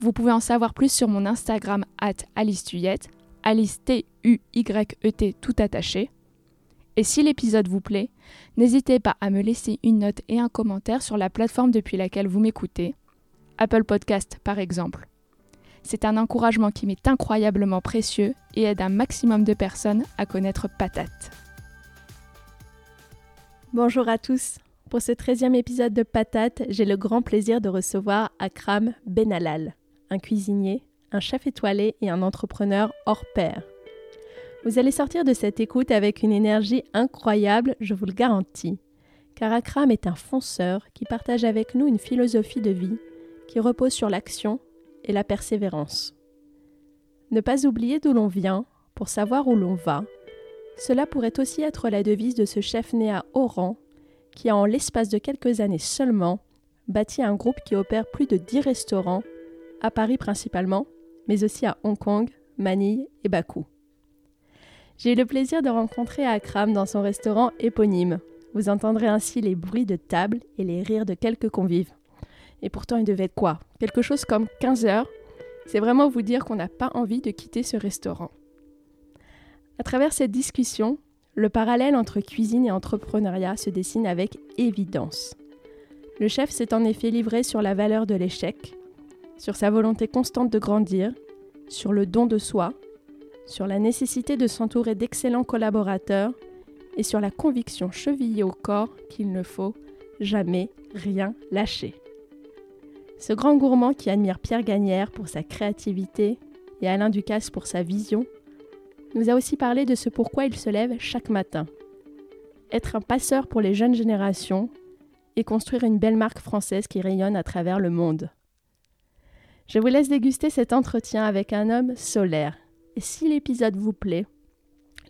Vous pouvez en savoir plus sur mon Instagram at Alice Tuyette, Alice T-U-Y-E-T tout attaché. Et si l'épisode vous plaît, n'hésitez pas à me laisser une note et un commentaire sur la plateforme depuis laquelle vous m'écoutez, Apple Podcast par exemple. C'est un encouragement qui m'est incroyablement précieux et aide un maximum de personnes à connaître Patate. Bonjour à tous. Pour ce 13e épisode de Patate, j'ai le grand plaisir de recevoir Akram Benalal, un cuisinier, un chef étoilé et un entrepreneur hors pair. Vous allez sortir de cette écoute avec une énergie incroyable, je vous le garantis. Car Akram est un fonceur qui partage avec nous une philosophie de vie qui repose sur l'action et la persévérance. Ne pas oublier d'où l'on vient pour savoir où l'on va, cela pourrait aussi être la devise de ce chef né à Oran qui a en l'espace de quelques années seulement bâti un groupe qui opère plus de 10 restaurants, à Paris principalement, mais aussi à Hong Kong, Manille et Bakou. J'ai eu le plaisir de rencontrer Akram dans son restaurant éponyme. Vous entendrez ainsi les bruits de table et les rires de quelques convives. Et pourtant, il devait être quoi? Quelque chose comme 15 heures? C'est vraiment vous dire qu'on n'a pas envie de quitter ce restaurant. À travers cette discussion, le parallèle entre cuisine et entrepreneuriat se dessine avec évidence. Le chef s'est en effet livré sur la valeur de l'échec, sur sa volonté constante de grandir, sur le don de soi, sur la nécessité de s'entourer d'excellents collaborateurs et sur la conviction chevillée au corps qu'il ne faut jamais rien lâcher. Ce grand gourmand qui admire Pierre Gagnère pour sa créativité et Alain Ducasse pour sa vision, nous a aussi parlé de ce pourquoi il se lève chaque matin. Être un passeur pour les jeunes générations et construire une belle marque française qui rayonne à travers le monde. Je vous laisse déguster cet entretien avec un homme solaire. Et si l'épisode vous plaît,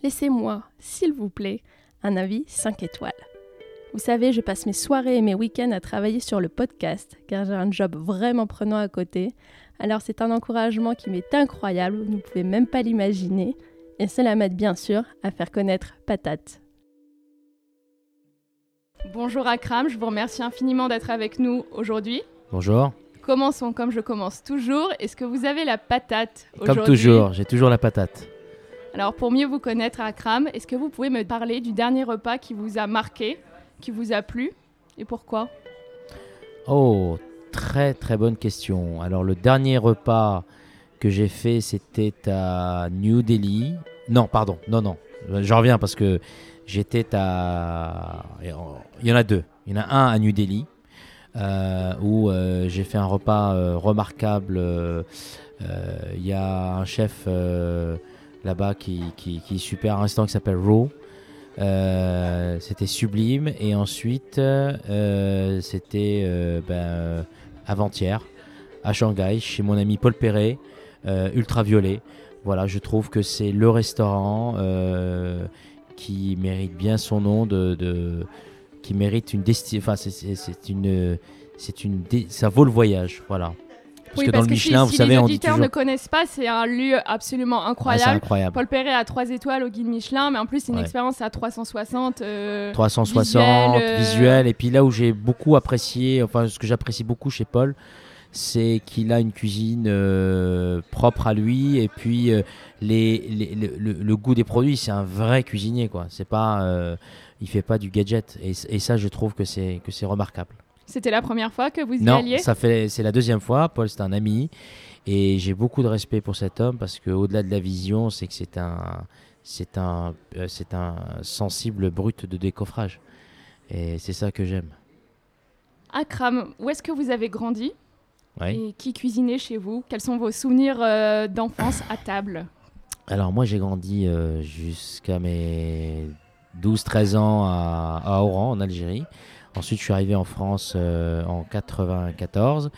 laissez-moi, s'il vous plaît, un avis 5 étoiles. Vous savez, je passe mes soirées et mes week-ends à travailler sur le podcast, car j'ai un job vraiment prenant à côté. Alors c'est un encouragement qui m'est incroyable, vous ne pouvez même pas l'imaginer, et cela m'aide bien sûr à faire connaître Patate. Bonjour Akram, je vous remercie infiniment d'être avec nous aujourd'hui. Bonjour. Commençons comme je commence toujours. Est-ce que vous avez la patate aujourd'hui Comme toujours, j'ai toujours la patate. Alors pour mieux vous connaître Akram, est-ce que vous pouvez me parler du dernier repas qui vous a marqué qui vous a plu et pourquoi? Oh, très très bonne question. Alors le dernier repas que j'ai fait, c'était à New Delhi. Non, pardon, non, non. Je reviens parce que j'étais à... Il y en a deux. Il y en a un à New Delhi. Euh, où euh, j'ai fait un repas euh, remarquable. Il y a un chef là-bas qui, est super, un restaurant qui s'appelle Raw, c'était sublime. Et ensuite, c'était ben, avant-hier à Shanghai, chez mon ami Paul Perret, Ultraviolet. Voilà, je trouve que c'est le restaurant qui mérite bien son nom, de, qui mérite une destination. Enfin, c'est une, c'est une, ça vaut le voyage. Voilà. Parce que dans le Michelin, vous savez, les auditeurs ne connaissent pas, c'est un lieu absolument ah, incroyable. incroyable. Paul Perret a 3 étoiles au guide Michelin, mais en plus, c'est une expérience à 360. 360 visuel, visuel, Et puis là où j'ai beaucoup apprécié, enfin, ce que j'apprécie beaucoup chez Paul, c'est qu'il a une cuisine euh, propre à lui et puis euh, les, le, goût des produits c'est un vrai cuisinier quoi c'est pas euh, il fait pas du gadget. Et, et ça je trouve que c'est que c'est remarquable. C'était la première fois que vous y non, alliez? ça fait c'est la deuxième fois. Paul, c'est un ami. Et j'ai beaucoup de respect pour cet homme parce qu'au-delà de la vision, c'est que c'est un c'est un euh, c'est un sensible brut de décoffrage. Et c'est ça que j'aime. Akram, où est-ce que vous avez grandi? Et qui cuisinait chez vous? Quels sont vos souvenirs euh, d'enfance à table? Alors moi j'ai grandi euh, jusqu'à mes 12-13 ans à, Oran en Algérie. Ensuite, je suis arrivé en France euh, en 94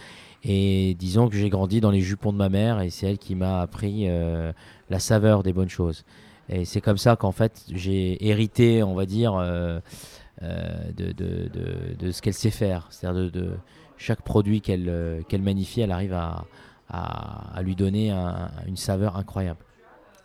Et disons que j'ai grandi dans les jupons de ma mère et c'est elle qui m'a appris euh, la saveur des bonnes choses. Et c'est comme ça qu'en fait j'ai hérité, on va dire, euh, de, ce qu'elle sait faire. C'est-à-dire de, chaque produit qu'elle qu'elle magnifie, elle arrive à, lui donner un, une saveur incroyable.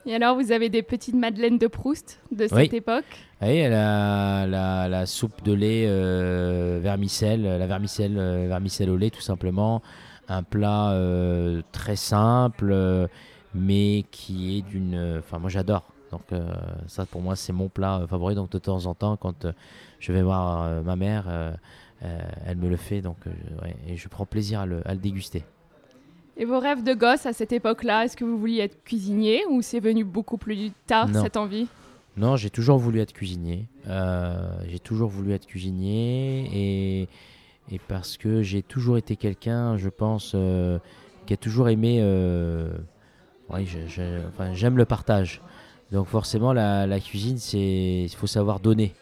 Et alors, vous avez des petites madeleines de Proust de cette époque Oui, la, la, la, soupe de lait euh, vermicelle, la vermicelle, vermicelle au lait tout simplement, un plat euh, très simple, euh, mais qui est d'une. Enfin, moi j'adore. Donc, euh, ça pour moi, c'est mon plat favori. Donc, de temps en temps, quand je vais voir ma mère, elle me le fait. Donc, ouais, et je prends plaisir à le, à le déguster. Et vos rêves de gosse à cette époque-là, est-ce que vous vouliez être cuisinier ou c'est venu beaucoup plus tard cette envie? Non, j'ai toujours voulu être cuisinier. Euh, j'ai toujours voulu être cuisinier et et parce que j'ai toujours été quelqu'un, je pense, euh, qui a toujours aimé. Euh, oui, j'aime le partage. Donc forcément, la, cuisine, c'est il faut savoir donner.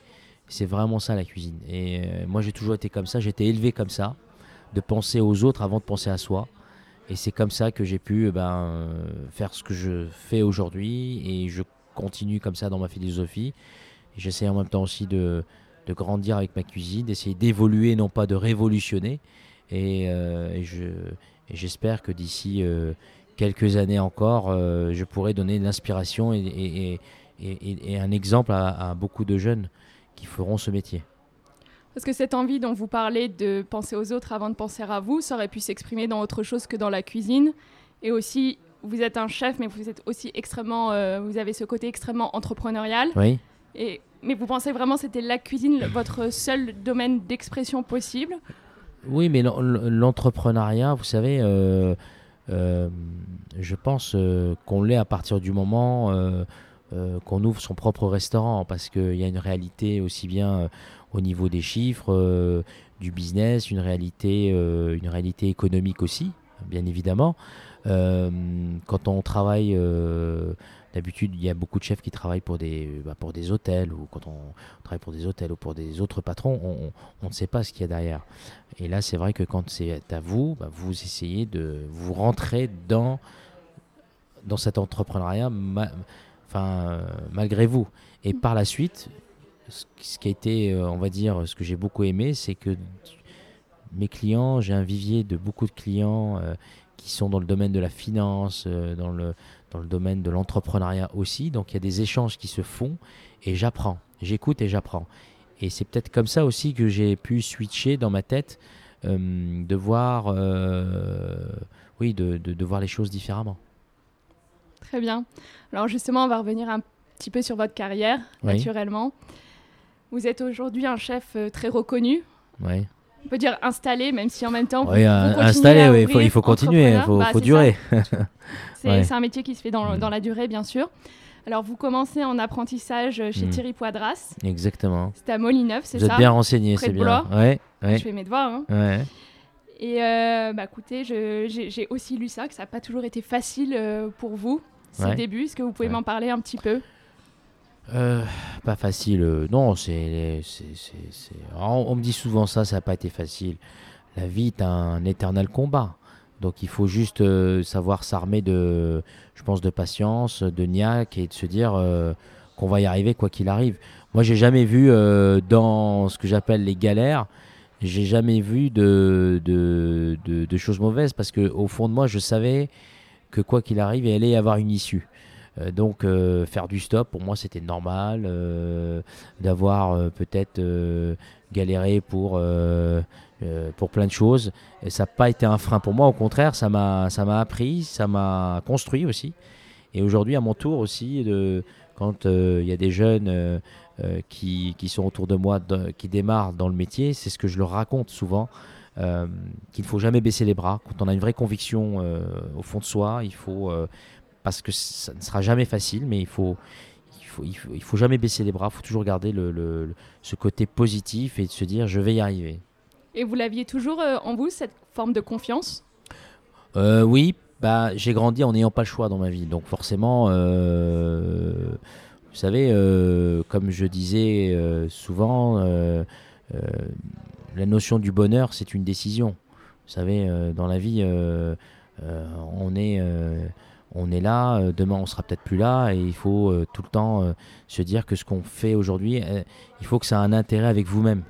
C'est vraiment ça la cuisine. Et moi, j'ai toujours été comme ça. J'ai été élevé comme ça, de penser aux autres avant de penser à soi. Et c'est comme ça que j'ai pu ben, faire ce que je fais aujourd'hui. Et je continue comme ça dans ma philosophie. J'essaie en même temps aussi de, grandir avec ma cuisine, d'essayer d'évoluer, non pas de révolutionner. Et, euh, j'espère que d'ici euh, quelques années encore, euh, je pourrai donner l'inspiration et, un exemple à, beaucoup de jeunes qui feront ce métier. Parce que cette envie dont vous parlez de penser aux autres avant de penser à vous, ça aurait pu s'exprimer dans autre chose que dans la cuisine. Et aussi, vous êtes un chef, mais vous êtes aussi extrêmement, vous avez ce côté extrêmement entrepreneurial. Oui. Et mais vous pensez vraiment que c'était la cuisine votre seul domaine d'expression possible? Oui, mais l'entrepreneuriat, vous savez, euh, euh, je pense euh, qu'on l'est à partir du moment qu'on ouvre son propre restaurant, parce qu'il y a une réalité aussi bien au niveau des chiffres, du business, une réalité, une réalité économique aussi, bien évidemment. quand on travaille D'habitude, il y a beaucoup de chefs qui travaillent pour des, bah, pour des hôtels, ou quand on travaille pour des hôtels ou pour des autres patrons, on, ne sait pas ce qu'il y a derrière. Et là, c'est vrai que quand c'est à vous, bah, vous essayez de vous rentrer dans, dans cet entrepreneuriat enfin, malgré vous. Et par la suite, ce qui a été, euh, on va dire, ce que j'ai beaucoup aimé, c'est que mes clients, j'ai un vivier de beaucoup de clients euh, qui sont dans le domaine de la finance, euh, dans le dans le domaine de l'entrepreneuriat aussi. Donc il y a des échanges qui se font et j'apprends, j'écoute et j'apprends. Et c'est peut-être comme ça aussi que j'ai pu switcher dans ma tête, euh, de voir, oui, de, de, voir les choses différemment. Très bien. Alors justement, on va revenir un petit peu sur votre carrière, naturellement. Vous êtes aujourd'hui un chef euh, très reconnu. Oui on peut dire installé, même si en même temps, oui, installé, oui, il faut, il faut continuer, il faut, bah, faut durer. c'est un métier qui se fait dans, mm. dans, la durée, bien sûr. Alors, vous commencez en apprentissage chez mm. Thierry Poidras. Exactement. C'est à Molineuve, c'est ça Vous êtes bien renseigné, c'est bien. Ouais, ouais. Je fais mes devoirs. Hein. Ouais. Et euh, bah, écoutez, j'ai aussi lu ça, que ça n'a pas toujours été facile euh, pour vous, ces débuts. Est-ce que vous pouvez m'en parler un petit peu? Euh, pas facile. Euh, non, c'est, on, me dit souvent ça, ça n'a pas été facile. La vie est un éternel combat. Donc il faut juste euh, savoir s'armer de, je pense, de patience, de niaque et de se dire qu'on va y arriver quoi qu'il arrive. Moi, j'ai jamais vu dans ce que j'appelle les galères, j'ai jamais vu de, de, de, choses mauvaises parce que au fond de moi, je savais que quoi qu'il arrive, il allait y avoir une issue. Euh, donc euh, faire du stop, pour moi, c'était normal. Euh, d'avoir peut-être galéré pour, pour plein de choses. Et ça n'a pas été un frein pour moi. Au contraire, ça m'a appris, ça m'a construit aussi. Et aujourd'hui, à mon tour aussi, quand il y a des jeunes qui, qui, sont autour de moi, qui démarrent dans le métier, c'est ce que je leur raconte souvent. qu'il ne faut jamais baisser les bras. Quand on a une vraie conviction au fond de soi, il faut parce que ça ne sera jamais facile, mais il faut, il faut, il faut, jamais baisser les bras, il faut toujours garder le, ce côté positif et se dire je vais y arriver. Et vous l'aviez toujours euh, en vous, cette forme de confiance? Euh, Oui, bah, j'ai grandi en n'ayant pas le choix dans ma vie. Donc forcément, euh, vous savez, comme je disais souvent, la notion du bonheur, c'est une décision. Vous savez, dans la vie, on est on est là, euh, demain on sera peut-être plus là, et il faut euh, tout le temps euh, se dire que ce qu'on fait aujourd'hui, il faut que ça ait un intérêt avec vous-même.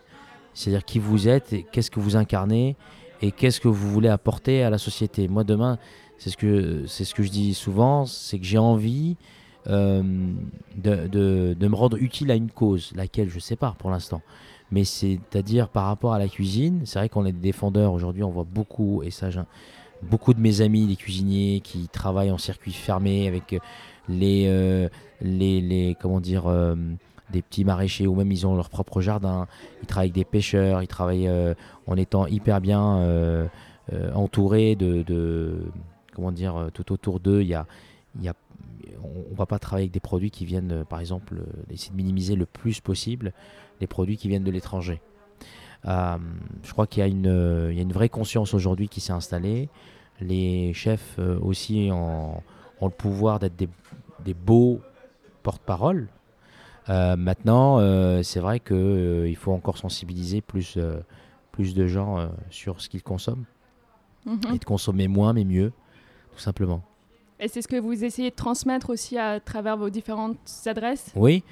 C'est-à-dire qui vous êtes, qu'est-ce que vous incarnez, et qu'est-ce que vous voulez apporter à la société. Moi demain, c'est ce que c'est ce que je dis souvent, c'est que j'ai envie de, de, me rendre utile à une cause, laquelle je sais pas pour l'instant. Mais c'est-à-dire par rapport à la cuisine, c'est vrai qu'on est des défendeurs aujourd'hui, on voit beaucoup, et ça beaucoup de mes amis, les cuisiniers, qui travaillent en circuit fermé avec euh, les, euh, les, comment dire, euh, des petits maraîchers ou même ils ont leur propre jardin. Ils travaillent avec des pêcheurs, ils travaillent en étant hyper bien entourés de, comment dire, tout autour d'eux. Y a, on ne va pas travailler avec des produits qui viennent, par exemple, essayer de minimiser le plus possible les produits qui viennent de l'étranger. Je crois qu'il y, il y a une vraie conscience aujourd'hui qui s'est installée les chefs euh, aussi ont, le pouvoir d'être des, beaux porte-parole. Euh, maintenant, euh, c'est vrai qu'il faut encore sensibiliser plus, plus de gens sur ce qu'ils consomment. Mhm. Et de consommer moins mais mieux, tout simplement. Et c'est ce que vous essayez de transmettre aussi à travers vos différentes adresses? Oui,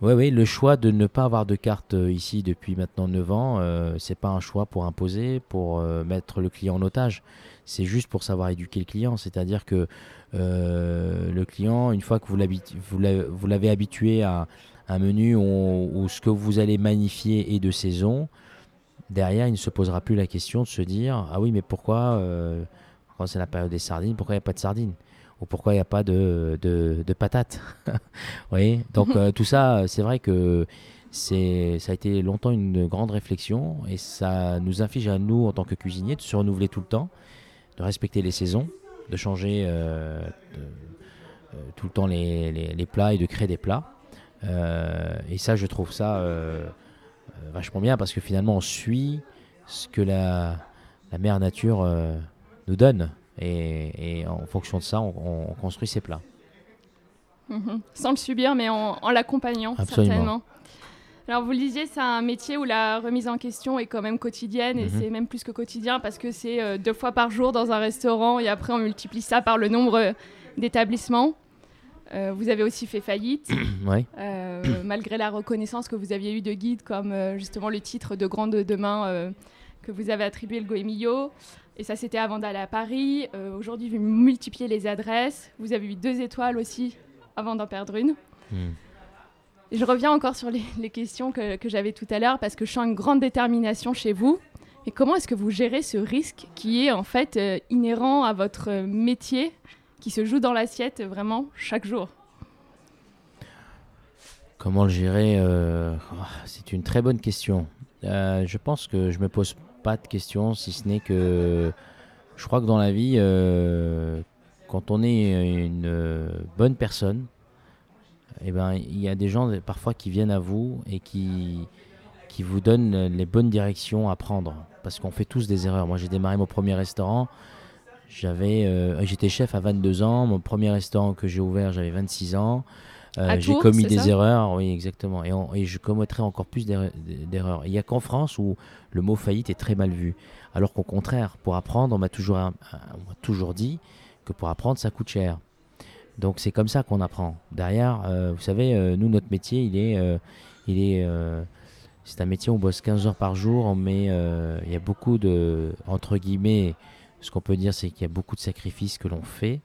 oui, le choix de ne pas avoir de carte ici depuis maintenant 9 ans, euh, c'est pas un choix pour imposer, pour mettre le client en otage. C'est juste pour savoir éduquer le client. C'est-à-dire que euh, le client, une fois que vous l'avez habitué à un menu où, ce que vous allez magnifier est de saison, derrière, il ne se posera plus la question de se dire Ah oui, mais pourquoi, euh, quand c'est la période des sardines, pourquoi il n'y a pas de sardines? Ou pourquoi il n'y a pas de, de, patates Oui, donc euh, tout ça, c'est vrai que c'est ça a été longtemps une grande réflexion et ça nous inflige à nous en tant que cuisiniers de se renouveler tout le temps de respecter les saisons, de changer euh, euh, tout le temps les, plats et de créer des plats. Euh, et ça, je trouve ça vachement bien parce que finalement, on suit ce que la, mère nature nous donne. Et, en fonction de ça, on, construit ses plats. Mhm. Sans le subir, mais en, en l'accompagnant, certainement. Alors vous le disiez, c'est un métier où la remise en question est quand même quotidienne et mhm. c'est même plus que quotidien parce que c'est euh, deux fois par jour dans un restaurant et après on multiplie ça par le nombre euh, d'établissements. Euh, vous avez aussi fait faillite, malgré la reconnaissance que vous aviez eue de guide comme justement le titre de Grande Demain que vous avez attribué le Goemillo. Et ça, c'était avant d'aller à Paris. Aujourd'hui, vous multipliez les adresses. Vous avez eu deux étoiles aussi avant d'en perdre une. Hmm je reviens encore sur les, questions que, j'avais tout à l'heure parce que je sens une grande détermination chez vous. Et comment est-ce que vous gérez ce risque qui est en fait euh, inhérent à votre métier, qui se joue dans l'assiette vraiment chaque jour? Comment le gérer euh, oh, C'est une très bonne question. Euh, je pense que je me pose pas de questions, si ce n'est que je crois que dans la vie, quand on est une bonne personne, eh ben, il y a des gens parfois qui viennent à vous et qui, qui vous donnent les bonnes directions à prendre. Parce qu'on fait tous des erreurs. Moi, j'ai démarré mon premier restaurant. J'avais, euh, j'étais chef à 22 ans. Mon premier restaurant que j'ai ouvert, j'avais 26 ans. Euh, j'ai commis des erreurs, oui, exactement. Et, et je commettrai encore plus d'erreurs. Il n'y a qu'en France où le mot faillite est très mal vu. Alors qu'au contraire, pour apprendre, on m'a toujours, toujours dit que pour apprendre, ça coûte cher. Donc c'est comme ça qu'on apprend. Derrière, euh, vous savez, euh, nous, notre métier, il est, il est, c'est un métier où on bosse 15 heures par jour, mais il y a beaucoup de, entre guillemets, ce qu'on peut dire, c'est qu'il y a beaucoup de sacrifices que l'on fait,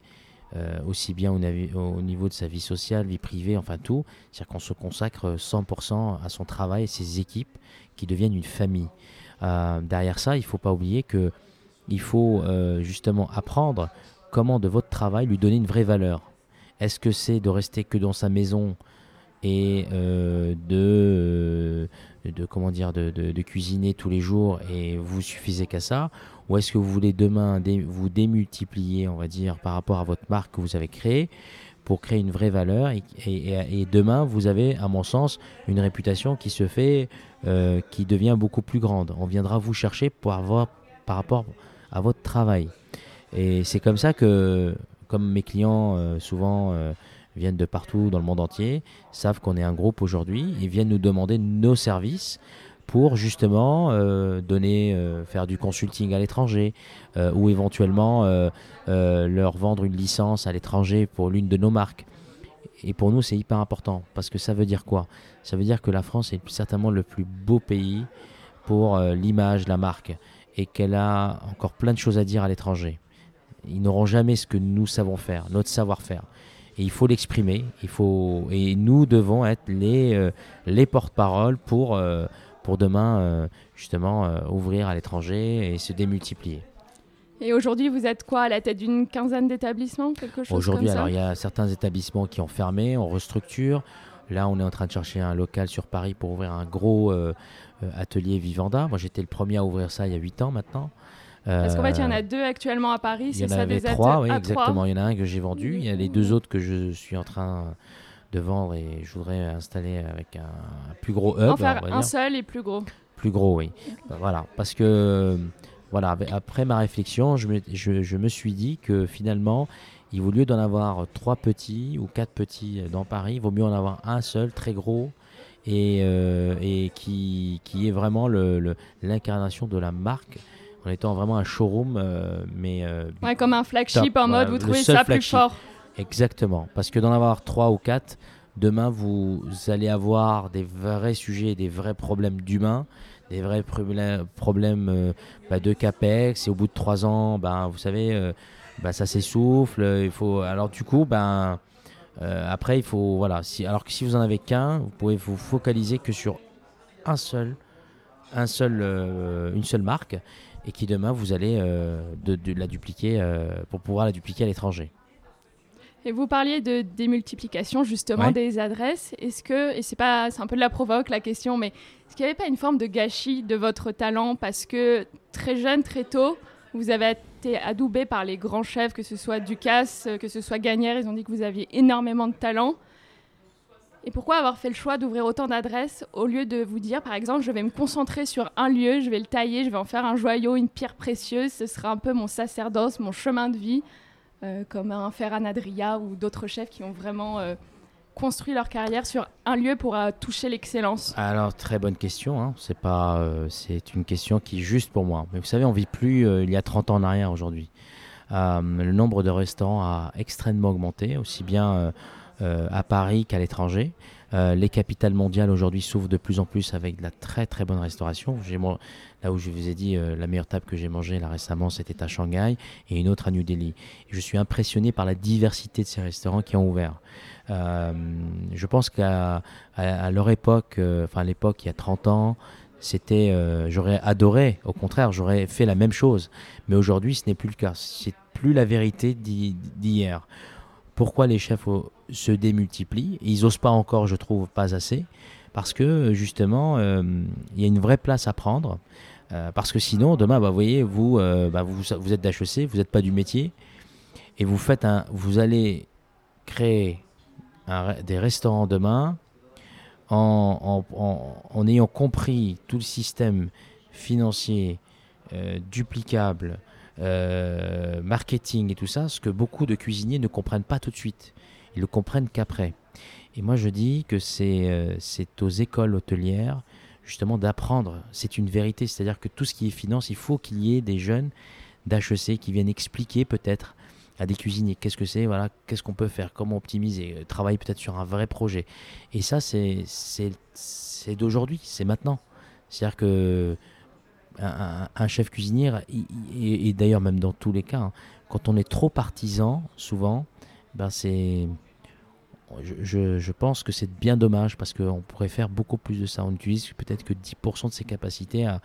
aussi bien au, au, niveau de sa vie sociale, vie privée, enfin tout. C'est-à-dire qu'on se consacre 100% à son travail et ses équipes qui deviennent une famille. derrière ça, il ne faut pas oublier que il faut justement apprendre comment de votre travail lui donner une vraie valeur. Est-ce que c'est de rester que dans sa maison et euh, de, euh, de, comment dire, de, de, cuisiner tous les jours et vous suffisez qu'à ça? Ou est-ce que vous voulez demain vous démultiplier, on va dire, par rapport à votre marque que vous avez créée pour créer une vraie valeur et, et, demain vous avez à mon sens une réputation qui se fait euh, qui devient beaucoup plus grande. On viendra vous chercher pour avoir par rapport à votre travail. Et c'est comme ça que comme mes clients euh, souvent euh, viennent de partout dans le monde entier, savent qu'on est un groupe aujourd'hui, ils viennent nous demander nos services pour justement donner, faire du consulting à l'étranger ou éventuellement leur vendre une licence à l'étranger pour l'une de nos marques. Et pour nous, c'est hyper important parce que ça veut dire quoi? Ça veut dire que la France est certainement le plus beau pays pour l'image, la marque et qu'elle a encore plein de choses à dire à l'étranger. Ils n'auront jamais ce que nous savons faire, notre savoir-faire. Et il faut l'exprimer, il faut et nous devons être les, euh, les porte-parole pour, euh, pour demain euh, justement ouvrir à l'étranger et se démultiplier. Et aujourd'hui, vous êtes quoi à la tête d'une quinzaine d'établissements, quelque chose Aujourd'hui, alors il y a certains établissements qui ont fermé, on restructure. Là, on est en train de chercher un local sur Paris pour ouvrir un gros atelier Vivanda. Moi, j'étais le premier à ouvrir ça il y a 8 ans maintenant. Parce qu'en fait, il y en a euh, deux actuellement à Paris. Il y en avait trois, oui, exactement. Il y en a un que j'ai vendu. Il y a les deux autres que je suis en train de vendre et je voudrais installer avec un, plus gros hub. En faire un seul et plus gros. Plus gros, oui. Voilà, parce que voilà, après ma réflexion, je me, je, je me suis dit que finalement, il vaut lieu d'en avoir trois petits ou quatre petits dans Paris, il vaut mieux en avoir un seul, très gros, et, euh, et qui, qui, est vraiment l'incarnation de la marque en étant vraiment un showroom, euh, mais euh, ouais, comme un flagship en mode vous trouvez ça plus fort. Exactement, parce que d'en avoir trois ou quatre, demain vous allez avoir des vrais sujets, des vrais problèmes d'humains, des vrais problèmes euh, bah, de capex. Et au bout de trois ans, ben vous savez, bah, ça s'essouffle. Il faut alors du coup, ben après il faut voilà. Alors que si vous en avez qu'un, vous pouvez vous focaliser que sur un seul, un seul, une seule marque et qui demain vous allez euh, la dupliquer euh, pour pouvoir la dupliquer à l'étranger. Et vous parliez de démultiplication justement des adresses. Est-ce que, et c'est pas, c'est un peu de la provoque la question, mais est-ce qu'il n'y avait pas une forme de gâchis de votre talent? Parce que très jeune, très tôt, vous avez été adoubé par les grands chefs, que ce soit Ducasse, que ce soit Gagnère, ils ont dit que vous aviez énormément de talent. Et pourquoi avoir fait le choix d'ouvrir autant d'adresses au lieu de vous dire, par exemple, je vais me concentrer sur un lieu, je vais le tailler, je vais en faire un joyau, une pierre précieuse, ce sera un peu mon sacerdoce, mon chemin de vie, comme un Ferran Adria ou d'autres chefs qui ont vraiment euh, construit leur carrière sur un lieu pour euh, toucher l'excellence Alors, très bonne question. Hein. C'est pas, c'est une question qui est juste pour moi. Mais vous savez, on vit plus il y a 30 ans en arrière aujourd'hui. le nombre de restaurants a extrêmement augmenté, aussi bien euh, à Paris qu'à l'étranger. Euh, les capitales mondiales aujourd'hui s'ouvrent de plus en plus avec de la très très bonne restauration. Là où je vous ai dit euh, la meilleure table que j'ai mangée là récemment, c'était à Shanghai et une autre à New Delhi. je suis impressionné par la diversité de ces restaurants qui ont ouvert. je pense qu'à leur époque, enfin à l'époque il y a 30 ans, c'était, j'aurais adoré, au contraire, j'aurais fait la même chose. Mais aujourd'hui, ce n'est plus le cas. C'est plus la vérité d'hier. Pourquoi les chefs se démultiplient. Ils n'osent pas encore, je trouve, pas assez, parce que justement, euh, il y a une vraie place à prendre. Euh, parce que sinon, demain, bah, vous voyez, vous, euh, bah, vous, vous, êtes d'HEC, vous n'êtes pas du métier, et vous faites un, vous allez créer des restaurants demain en, ayant compris tout le système financier duplicable, euh, marketing et tout ça, ce que beaucoup de cuisiniers ne comprennent pas tout de suite. Ils le comprennent qu'après. Et moi, je dis que c'est euh, aux écoles hôtelières justement d'apprendre. C'est une vérité, c'est-à-dire que tout ce qui est finance, il faut qu'il y ait des jeunes d'HEC qui viennent expliquer peut-être à des cuisiniers qu'est-ce que c'est, voilà, qu'est-ce qu'on peut faire, comment optimiser, euh, travailler peut-être sur un vrai projet. Et ça, c'est d'aujourd'hui, c'est maintenant. C'est-à-dire que un, chef cuisinier, et, d'ailleurs même dans tous les cas, hein, quand on est trop partisan, souvent, ben c'est, je, je, pense que c'est bien dommage parce qu'on pourrait faire beaucoup plus de ça. On utilise peut-être que 10% de ses capacités à,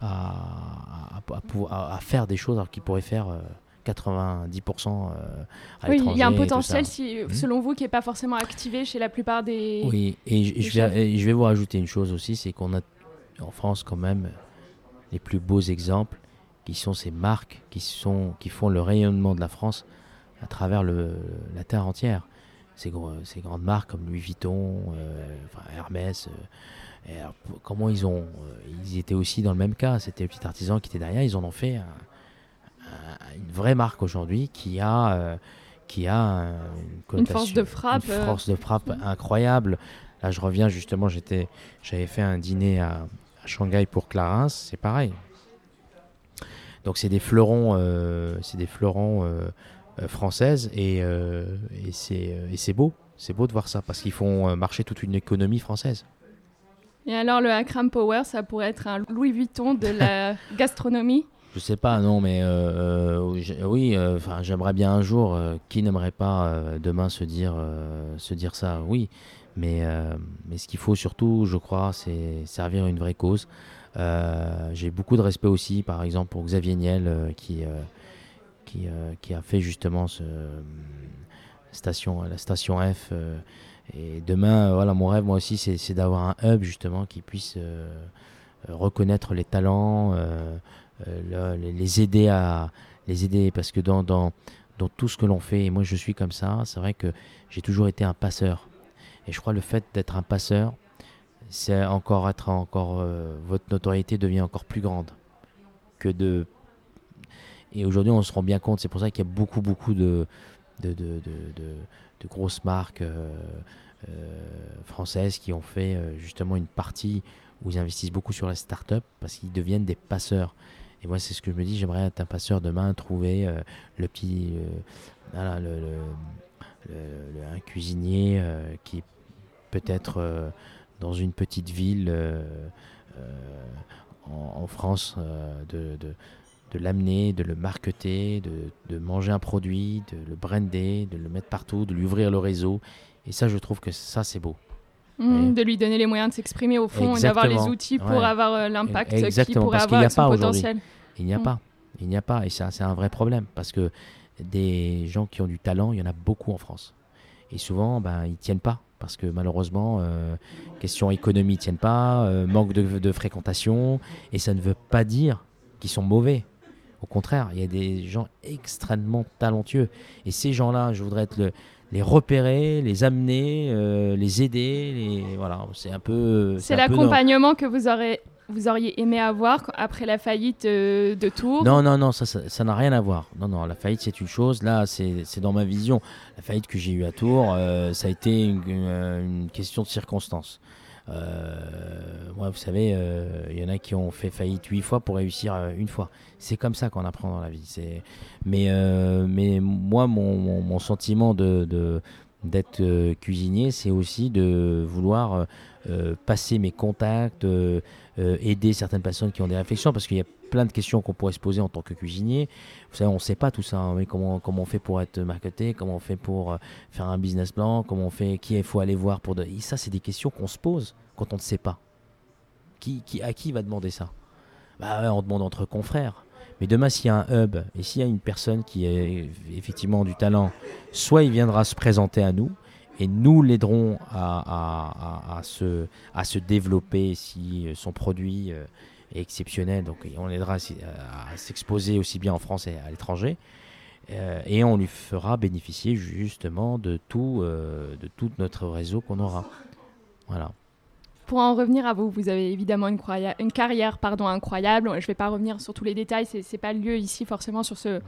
à, à, à, faire des choses alors qu'il pourrait faire 90% euh, à Oui, il y a un potentiel, si, hmm? selon vous, qui n'est pas forcément activé chez la plupart des. Oui, et, je, vais, je vais vous rajouter une chose aussi c'est qu'on a en France quand même les plus beaux exemples, qui sont ces marques qui, sont, qui font le rayonnement de la France à travers le, la terre entière. Ces, ces, grandes marques comme Louis Vuitton, euh, Hermès, euh, comment ils ont, euh, ils étaient aussi dans le même cas. C'était les petits artisans qui étaient derrière. Ils en ont fait une vraie marque aujourd'hui qui a, qui a une, force de frappe, force de frappe incroyable. Là, je reviens justement. J'étais, j'avais fait un dîner à, À Shanghai pour Clarins, c'est pareil. Donc c'est des fleurons, c'est des fleurons françaises et, et c'est beau, c'est beau de voir ça parce qu'ils font marcher toute une économie française. Et alors le Akram Power, ça pourrait être un Louis Vuitton de la gastronomie? Je sais pas, non, mais euh, euh, oui, euh, j'aimerais bien un jour. qui n'aimerait pas demain se dire, se dire ça? Oui, mais, mais ce qu'il faut surtout, je crois, c'est servir une vraie cause. J'ai beaucoup de respect aussi, par exemple, pour Xavier Niel, qui, qui, a fait justement station, la station F. et demain, voilà, mon rêve, moi aussi, c'est d'avoir un hub justement qui puisse reconnaître les talents. Euh, les aider à les aider parce que dans tout ce que l'on fait, et moi je suis comme ça, c'est vrai que j'ai toujours été un passeur. Et je crois le fait d'être un passeur, c'est encore être encore euh, votre notoriété devient encore plus grande que de. Et aujourd'hui, on se rend bien compte. C'est pour ça qu'il y a beaucoup beaucoup de de, de, de, grosses marques euh, françaises qui ont fait justement une partie où ils investissent beaucoup sur la start-up parce qu'ils deviennent des passeurs. Et moi, c'est ce que je me dis, j'aimerais être un passeur demain, trouver euh, le petit, euh, le, un cuisinier euh, qui peut-être dans une petite ville en, France, de, de, de l'amener, de le marketer, de, de, manger un produit, de le brander, de le mettre partout, de lui ouvrir le réseau. Et ça, je trouve que ça, c'est beau. Mmh, de lui donner les moyens de s'exprimer au fond et d'avoir les outils pour avoir euh, l'impact qu'il pourrait avoir avec son potentiel. Il n'y a mmh. pas. Il n'y a pas. Et ça, c'est un vrai problème parce que des gens qui ont du talent, il y en a beaucoup en France. Et souvent, ben, ils ne tiennent pas parce que malheureusement, euh, question économie, ils ne tiennent pas, euh, manque de, de, fréquentation. Et ça ne veut pas dire qu'ils sont mauvais. Au contraire, il y a des gens extrêmement talentueux. Et ces gens-là, je voudrais être le, les repérer, les amener, euh, les aider. Les... Voilà, c'est un peu. C'est l'accompagnement que vous aurez. Vous auriez aimé avoir après la faillite euh, de Tours Non, non, non, ça n'a rien à voir. Non, non, la faillite c'est une chose. Là, c'est dans ma vision. La faillite que j'ai eue à Tours, euh, ça a été une, une, question de circonstances. moi, vous savez, il y en a qui ont fait faillite huit fois pour réussir une fois. C'est comme ça qu'on apprend dans la vie. Mais, euh, mais moi, mon, mon, sentiment de, d'être euh, cuisinier, c'est aussi de vouloir euh, passer mes contacts, aider certaines personnes qui ont des réflexions, parce qu'il y a plein de questions qu'on pourrait se poser en tant que cuisinier. Vous savez, on ne sait pas tout ça, hein, mais comment, comment on fait pour être marketé, comment on fait pour faire un business plan, comment on fait, qui il faut aller voir pour... De... Ça, c'est des questions qu'on se pose quand on ne sait pas. Qui, qui, à qui va demander ça? Bah, On demande entre confrères. Mais demain, s'il y a un hub et s'il y a une personne qui a effectivement du talent, soit il viendra se présenter à nous et nous l'aiderons à, se, développer si son produit euh, est exceptionnel. Donc on l'aidera à s'exposer aussi bien en France et à l'étranger. Euh, et on lui fera bénéficier justement de tout, euh, de tout notre réseau qu'on aura. Voilà pour en revenir à vous, vous avez évidemment une, une carrière pardon, incroyable. Je ne vais pas revenir sur tous les détails, ce n'est pas le lieu ici forcément sur ce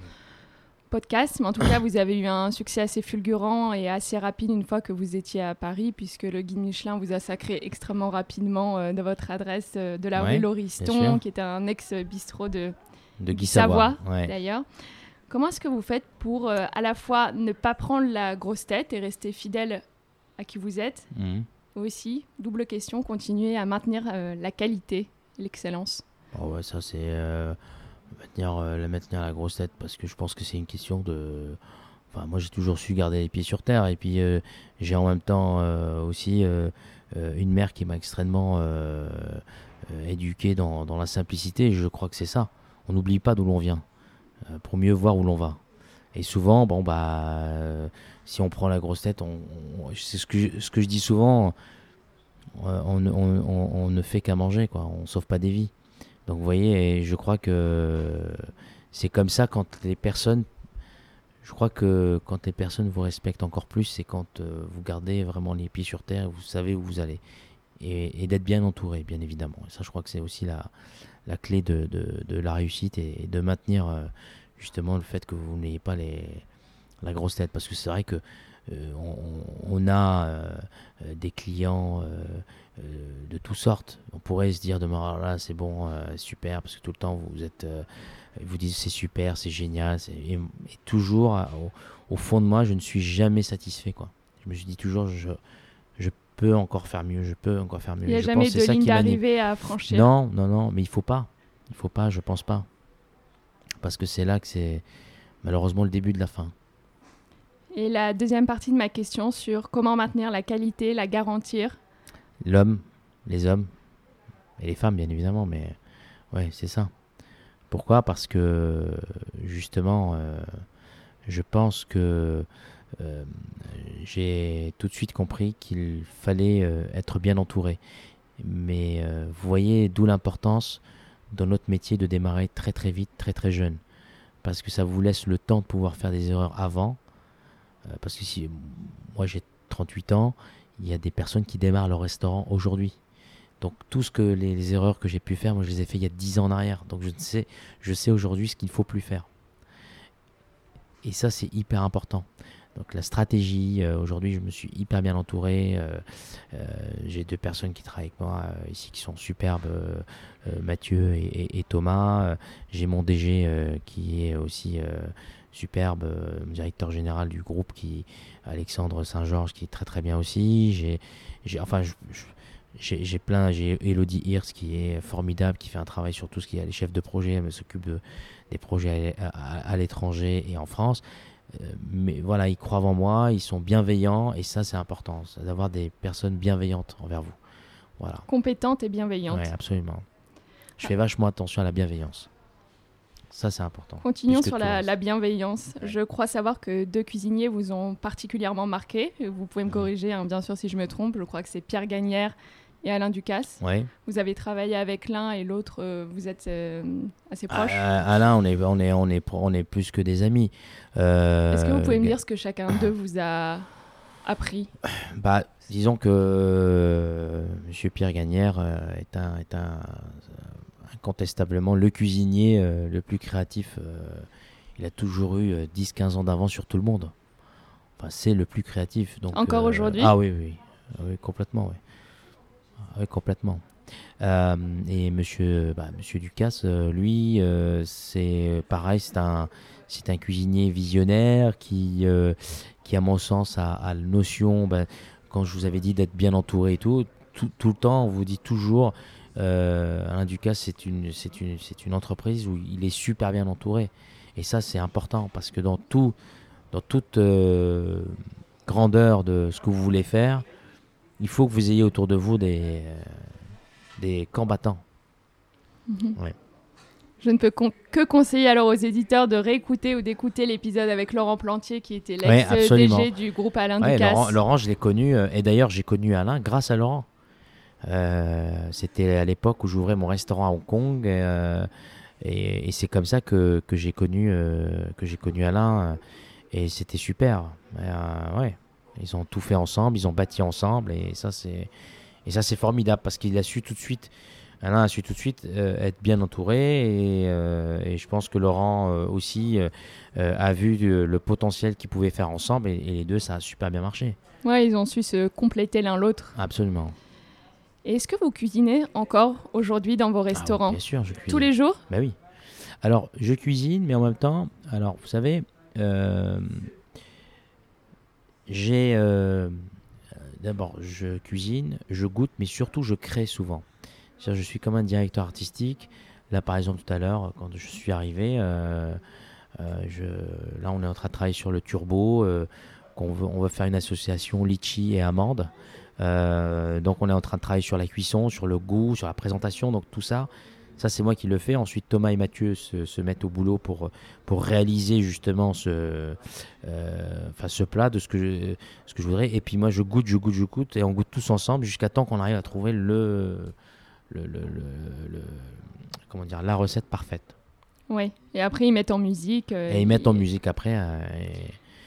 podcast, mais en tout cas, vous avez eu un succès assez fulgurant et assez rapide une fois que vous étiez à Paris, puisque le guide Michelin vous a sacré extrêmement rapidement euh, de votre adresse euh, de la rue Lauriston, qui était un ex-bistrot de, de Guy Savoie, d'ailleurs. Comment est-ce que vous faites pour euh, à la fois ne pas prendre la grosse tête et rester fidèle à qui vous êtes, mmh aussi, double question, continuer à maintenir euh, la qualité, l'excellence oh ouais, ça c'est euh, maintenir, euh, la maintenir à la grosse tête parce que je pense que c'est une question de. Enfin, moi j'ai toujours su garder les pieds sur terre et puis j'ai en même temps aussi une mère qui m'a extrêmement éduqué dans, dans, la simplicité. Et je crois que c'est ça. On n'oublie pas d'où l'on vient pour mieux voir où l'on va. Et souvent, bon bah si on prend la grosse tête, c'est ce que, ce que je dis souvent, euh, on, ne fait qu'à manger, quoi. on sauve pas des vies. Donc vous voyez, je crois que c'est comme ça quand les personnes, je crois que quand les personnes vous respectent encore plus, c'est quand euh, vous gardez vraiment les pieds sur terre, vous savez où vous allez. Et, d'être bien entouré, bien évidemment. Et ça, je crois que c'est aussi la, la clé de, de, la réussite et, de maintenir euh, justement le fait que vous n'ayez pas les, la grosse tête. Parce que c'est vrai que on, a des clients de toutes sortes. On pourrait se dire demain, là, c'est bon, super, parce que tout le temps, vous, êtes, vous dites c'est super, c'est génial. Et, toujours, au, fond de moi, je ne suis jamais satisfait. Quoi. Je me dis toujours, je, je peux encore faire mieux, je peux encore faire mieux. Il n'y a jamais de ligne d'arrivée à franchir. Non, non, non, mais il faut pas. Il faut pas, je pense pas. Parce que c'est là que c'est malheureusement le début de la fin. Et la deuxième partie de ma question sur comment maintenir la qualité, la garantir L'homme, les hommes et les femmes bien évidemment, mais ouais, c'est ça. Pourquoi? Parce que justement, euh, je pense que euh, j'ai tout de suite compris qu'il fallait euh, être bien entouré. Mais vous voyez d'où l'importance dans notre métier de démarrer très très vite, très très jeune. Parce que ça vous laisse le temps de pouvoir faire des erreurs avant. parce que si moi j'ai 38 ans, il y a des personnes qui démarrent leur restaurant aujourd'hui. Donc tout ce que les, erreurs que j'ai pu faire, moi je les ai fait il y a 10 ans en arrière. Donc je sais, je sais aujourd'hui ce qu'il ne faut plus faire. Et ça c'est hyper important. Donc la stratégie, euh, aujourd'hui je me suis hyper bien entouré. Euh, euh, j'ai deux personnes qui travaillent avec moi ici qui sont superbes, Mathieu et, Thomas. j'ai mon DG qui est aussi superbe, directeur général du groupe qui Alexandre Saint-Georges qui est très très bien aussi. J'ai, enfin plein, j'ai Elodie Hirsch qui est formidable, qui fait un travail sur tout ce qui est les chefs de projet, elle s'occupe de, des projets à, l'étranger et en France. Euh, mais voilà, ils croient en moi, ils sont bienveillants et ça c'est important, d'avoir des personnes bienveillantes envers vous. Voilà. Compétentes et bienveillantes. Oui, absolument. Je fais vachement attention à la bienveillance. Ça, c'est important. Continuons sur la, bienveillance. Je crois savoir que deux cuisiniers vous ont particulièrement marqué. Vous pouvez me corriger, hein, bien sûr, si je me trompe. Je crois que c'est Pierre Gagnère et Alain Ducasse. Vous avez travaillé avec l'un et l'autre, euh, vous êtes euh, assez proches. Alain, on est, on, est, on, est, on est plus que des amis. Euh, Est-ce que vous pouvez me dire ce que chacun d'eux vous a appris? Bah, Disons que M. Pierre Gagnère est, un, est un, incontestablement le cuisinier le plus créatif. il a toujours eu 10-15 ans d'avance sur tout le monde. Enfin, c'est le plus créatif. Donc, Encore aujourd'hui? Ah oui, oui, oui complètement. Oui. Ah oui, complètement. Euh, et monsieur, bah, monsieur Ducasse, euh, lui, euh, c'est pareil, c'est un, c'est un cuisinier visionnaire qui, qui à mon sens, a, la notion, bah, quand je vous avais dit d'être bien entouré et tout, tout, tout, le temps, on vous dit toujours, Alain Ducasse, c'est une, c'est, une, c'est une entreprise où il est super bien entouré. Et ça, c'est important parce que dans, tout, dans toute grandeur de ce que vous voulez faire, il faut que vous ayez autour de vous des, euh, des combattants. Mhm. Je ne peux que conseiller alors aux éditeurs de réécouter ou d'écouter l'épisode avec Laurent Plantier qui était l'ex-DG du groupe Alain Ducasse. Laurent, je l'ai connu, euh, et d'ailleurs j'ai connu Alain grâce à Laurent. Euh, c'était à l'époque où j'ouvrais mon restaurant à Hong Kong et, c'est comme ça que, que j'ai connu, que j'ai connu Alain et c'était super. ouais. Ils ont tout fait ensemble, ils ont bâti ensemble et ça c'est et ça c'est formidable parce qu'il a su tout de suite, Alain a su tout de suite euh, être bien entouré et, euh, et, je pense que Laurent euh, aussi a vu le potentiel qu'ils pouvaient faire ensemble et, les deux ça a super bien marché. Ouais, ils ont su se compléter l'un l'autre. Absolument. Est-ce que vous cuisinez encore aujourd'hui dans vos ah restaurants Bien sûr, je cuisine. Tous les jours? Bah oui. Alors je cuisine, mais en même temps, alors vous savez j'ai euh, d'abord je cuisine, je goûte, mais surtout je crée souvent. Je suis comme un directeur artistique. Là, par exemple, tout à l'heure, quand je suis arrivé, euh, euh, là, on est en train de travailler sur le turbo. qu'on veut, on veut faire une association litchi et amande. donc, on est en train de travailler sur la cuisson, sur le goût, sur la présentation. Donc, tout ça, ça, c'est moi qui le fais. Ensuite, Thomas et Mathieu se, mettent au boulot pour, pour réaliser justement ce, euh, enfin, ce plat de ce que, je, ce que je voudrais. Et puis moi, je goûte, je goûte, je goûte. Et on goûte tous ensemble jusqu'à temps qu'on arrive à trouver le, le, le, comment dire, la recette parfaite. Oui. Et après, ils mettent en musique. Euh, et ils mettent en musique après. Euh,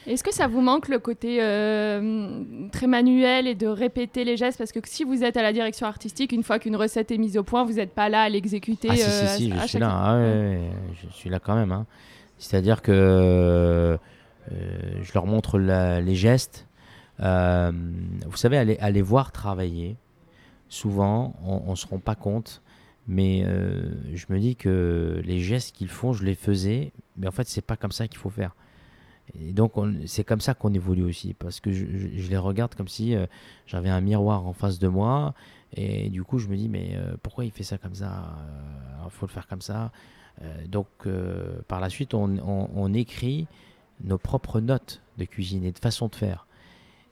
est-ce que ça vous manque le côté euh, très manuel et de répéter les gestes? Parce que si vous êtes à la direction artistique, une fois qu'une recette est mise au point, vous n'êtes pas là à l'exécuter. Ah, si, si, si, je suis là. Ah, je suis là quand même. Hein. C'est-à-dire que euh, je leur montre les gestes. vous savez, aller, aller voir travailler, souvent, on ne se rend pas compte, mais je me dis que les gestes qu'ils font, je les faisais, mais en fait, c'est pas comme ça qu'il faut faire. Et donc, c'est comme ça qu'on évolue aussi, parce que je, les regarde comme si j'avais un miroir en face de moi, et du coup, je me dis, mais pourquoi il fait ça comme ça Il faut le faire comme ça. donc, par la suite, on, écrit nos propres notes de cuisine et de façon de faire.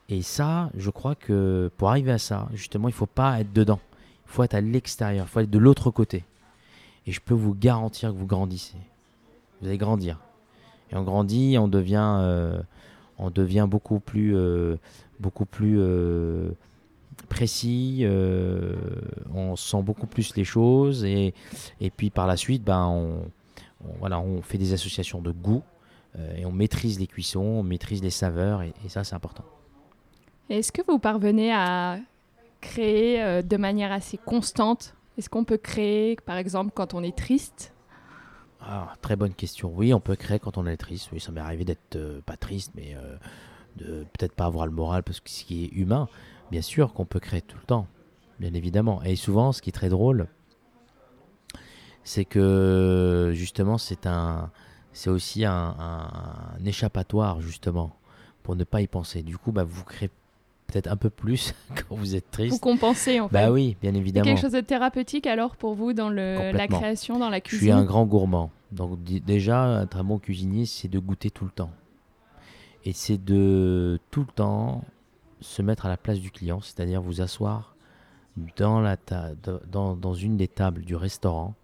Et ça, je crois que pour arriver à ça, justement, il ne faut pas être dedans. Il faut être à l'extérieur, il faut être de l'autre côté. Et je peux vous garantir que vous grandissez. Vous allez grandir. Et on grandit, on devient, euh, on devient beaucoup plus, euh, beaucoup plus euh, précis. on sent beaucoup plus les choses. Et, et puis par la suite, ben, on, voilà, on fait des associations de goût. et on maîtrise les cuissons, on maîtrise les saveurs. et ça, c'est important. Est-ce que vous parvenez à créer de manière assez constante Est-ce qu'on peut créer, par exemple, quand on est triste ah, Très bonne question. Oui, on peut créer quand on est triste. Oui, ça m'est arrivé d'être euh, pas triste, mais euh, de peut-être pas avoir le moral parce que ce qui est humain, bien sûr qu'on peut créer tout le temps, bien évidemment. Et souvent, ce qui est très drôle, c'est que justement, c'est un, c'est aussi un, échappatoire justement pour ne pas y penser. Du coup, bah, vous créez peut-être un peu plus quand vous êtes triste. Vous compensez en bah fait. Bah oui, bien évidemment. quelque chose de thérapeutique alors pour vous dans le, la création, dans la cuisine Je suis un grand gourmand. Donc déjà, être un bon cuisinier, c'est de goûter tout le temps. Et c'est de tout le temps se mettre à la place du client, c'est-à-dire vous asseoir dans, la dans, dans une des tables du restaurant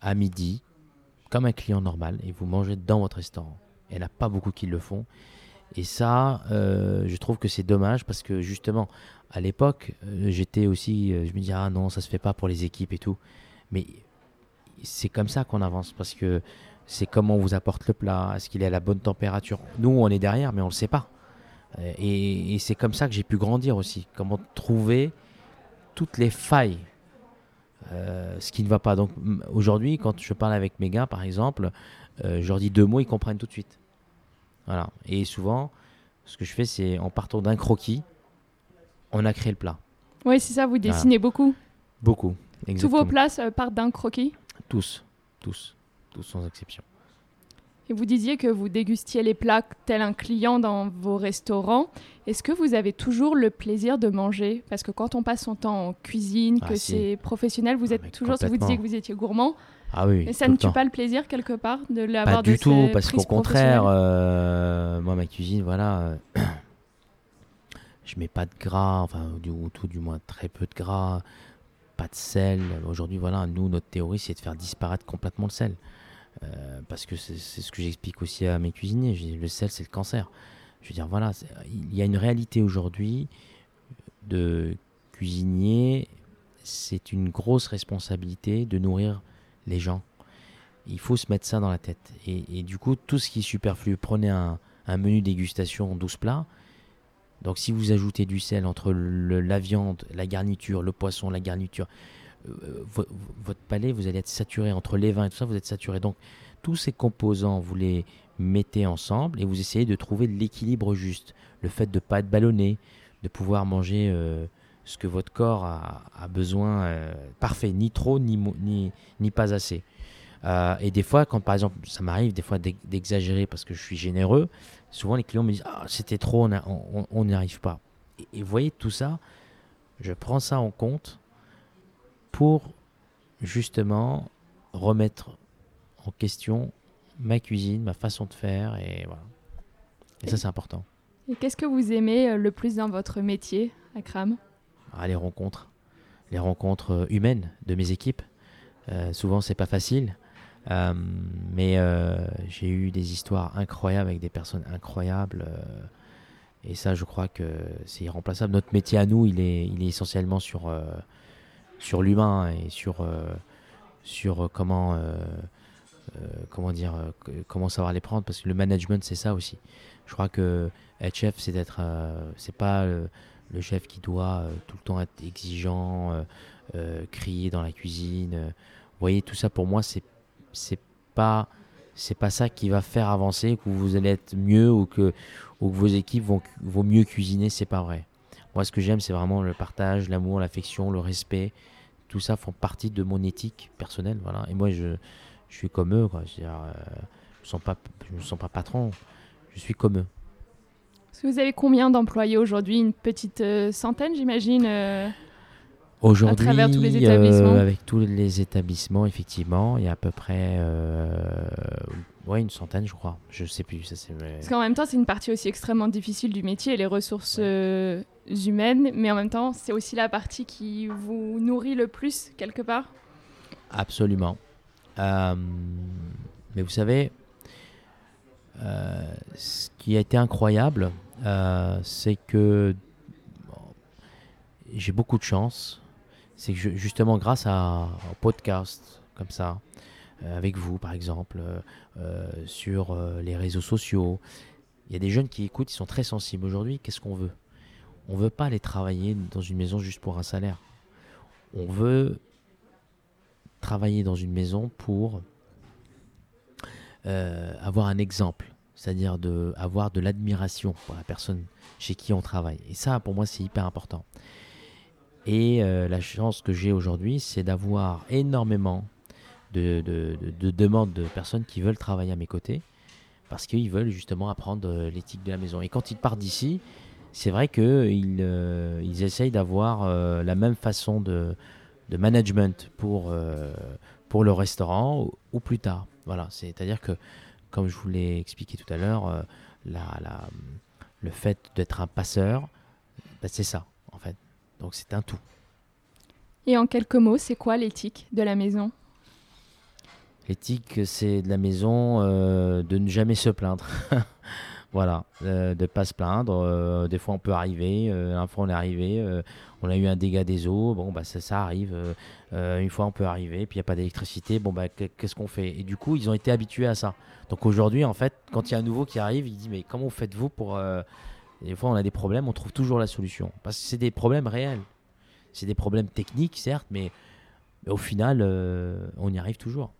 à midi, comme un client normal, et vous mangez dans votre restaurant. Il n'y en a pas beaucoup qui le font. Et ça, euh, je trouve que c'est dommage parce que justement, à l'époque, euh, j'étais aussi, euh, je me disais, ah non, ça se fait pas pour les équipes et tout. Mais c'est comme ça qu'on avance parce que c'est comment on vous apporte le plat, est-ce qu'il est à la bonne température. Nous, on est derrière, mais on le sait pas. Et, c'est comme ça que j'ai pu grandir aussi. Comment trouver toutes les failles, ce qui ne va pas. Donc aujourd'hui, quand je parle avec mes gars, par exemple, je leur dis deux mots, ils comprennent tout de suite. Voilà. Et souvent, ce que je fais, c'est en partant d'un croquis, on a créé le plat. Oui, c'est ça, vous dessinez beaucoup. Beaucoup, exactement. Tous vos plats euh, partent d'un croquis? Tous, tous, tous sans exception. Et vous disiez que vous dégustiez les plats tel un client dans vos restaurants. Est-ce que vous avez toujours le plaisir de manger? Parce que quand on passe son temps en cuisine, ah, que c'est professionnel, vous ah, êtes toujours, vous disiez que vous étais gourmand, ah oui. Et ça ne tue pas le plaisir quelque part de l'avoir Pas du tout, parce qu'au contraire, euh, moi ma cuisine, voilà, euh, je mets pas de gras, enfin du, ou tout du moins très peu de gras, pas de sel. Aujourd'hui, voilà, nous notre théorie c'est de faire disparaître complètement le sel, euh, parce que c'est ce que j'explique aussi à mes cuisiniers. le sel c'est le cancer. Je veux dire, voilà, il y a une réalité aujourd'hui de cuisinier, c'est une grosse responsabilité de nourrir les gens. Il faut se mettre ça dans la tête. Et, du coup, tout ce qui est superflu, prenez un, menu dégustation 12 plats. Donc si vous ajoutez du sel entre la viande, la garniture, le poisson, la garniture, euh, votre palais, vous allez être saturé entre les vins et tout ça, vous êtes saturé. Donc tous ces composants, vous les mettez ensemble et vous essayez de trouver l'équilibre juste. Le fait de ne pas être ballonné, de pouvoir manger euh, ce que votre corps a, besoin euh, parfait, ni trop, ni, ni, ni pas assez. Euh, et des fois, quand par exemple, ça m'arrive des fois d'exagérer parce que je suis généreux, souvent les clients me disent Ah, c'était trop, on n'y arrive pas. Et, vous voyez, tout ça, je prends ça en compte pour justement remettre en question ma cuisine, ma façon de faire, et voilà. Et ça, c'est important. Et qu'est-ce que vous aimez euh, le plus dans votre métier, Akram? Les rencontres, les rencontres euh, humaines de mes équipes. Euh, souvent, c'est pas facile, euh, mais j'ai eu des histoires incroyables avec des personnes incroyables. et ça, je crois que c'est irremplaçable. Notre métier à nous, il est, il est essentiellement sur, sur l'humain et sur, sur comment, comment dire, comment savoir les prendre. Parce que le management, c'est ça aussi. Je crois que être chef, c'est d'être, c'est pas le chef qui doit euh, tout le temps être exigeant, euh, euh, crier dans la cuisine. vous voyez, tout ça pour moi, c'est c'est pas c'est pas ça qui va faire avancer, que vous allez être mieux ou que, vos équipes vont, mieux cuisiner, c'est pas vrai. Moi, ce que j'aime, c'est vraiment le partage, l'amour, l'affection, le respect. Tout ça font partie de mon éthique personnelle, voilà. Et moi, je, suis comme eux. Je, je me sens pas patron. Je suis comme eux. Vous avez combien d'employés aujourd'hui? Une petite euh, centaine, j'imagine euh, Aujourd'hui, à travers tous les établissements? euh, avec tous les établissements, effectivement, il y a à peu près euh, ouais, une centaine, je crois. Je sais plus. Ça, c'est... Parce qu'en même temps, c'est une partie aussi extrêmement difficile du métier, les ressources humaines, mais en même temps, c'est aussi la partie qui vous nourrit le plus, quelque part? Absolument. Mais vous savez, euh, ce qui a été incroyable, euh, c'est que j'ai beaucoup de chance. C'est que justement grâce à un podcast comme ça, euh, avec vous par exemple, euh, sur les réseaux sociaux, il y a des jeunes qui écoutent, ils sont très sensibles. Aujourd'hui, qu'est-ce qu'on veut? On veut pas aller travailler dans une maison juste pour un salaire. On veut travailler dans une maison pour avoir un exemple, c'est-à-dire de avoir de l'admiration pour la personne chez qui on travaille. Et ça, pour moi, c'est hyper important. Et euh, la chance que j'ai aujourd'hui, c'est d'avoir énormément de, de- de- de demandes de personnes qui veulent travailler à mes côtés parce qu'ils veulent justement apprendre euh, l'éthique de la maison. Et quand ils partent d'ici, c'est vrai qu'ils euh, ils essayent d'avoir la même façon de, management pour, pour le restaurant ou, ou plus tard. Voilà, c'est-à-dire que, comme je vous l'ai expliqué tout à l'heure, euh, la- la- le fait d'être un passeur, bah, c'est ça, en fait. Donc c'est un tout. Et en quelques mots, c'est quoi l'éthique de la maison? L'éthique, c'est de la maison euh, de ne jamais se plaindre. voilà, euh, de pas se plaindre. euh, des fois, on peut arriver. euh, un fois, on est arrivé, euh, on a eu un dégât des eaux. Bon, bah, ça, arrive. une fois, on peut arriver, puis il n'y a pas d'électricité. Bon, bah, qu'est- qu'est-ce qu'on fait? Et du coup, ils ont été habitués à ça. Donc aujourd'hui, en fait, quand il y a un nouveau qui arrive, il dit Mais comment faites-vous pour. Des fois, on a des problèmes, on trouve toujours la solution. Parce que c'est des problèmes réels. C'est des problèmes techniques, certes, mais, au final, on y arrive toujours.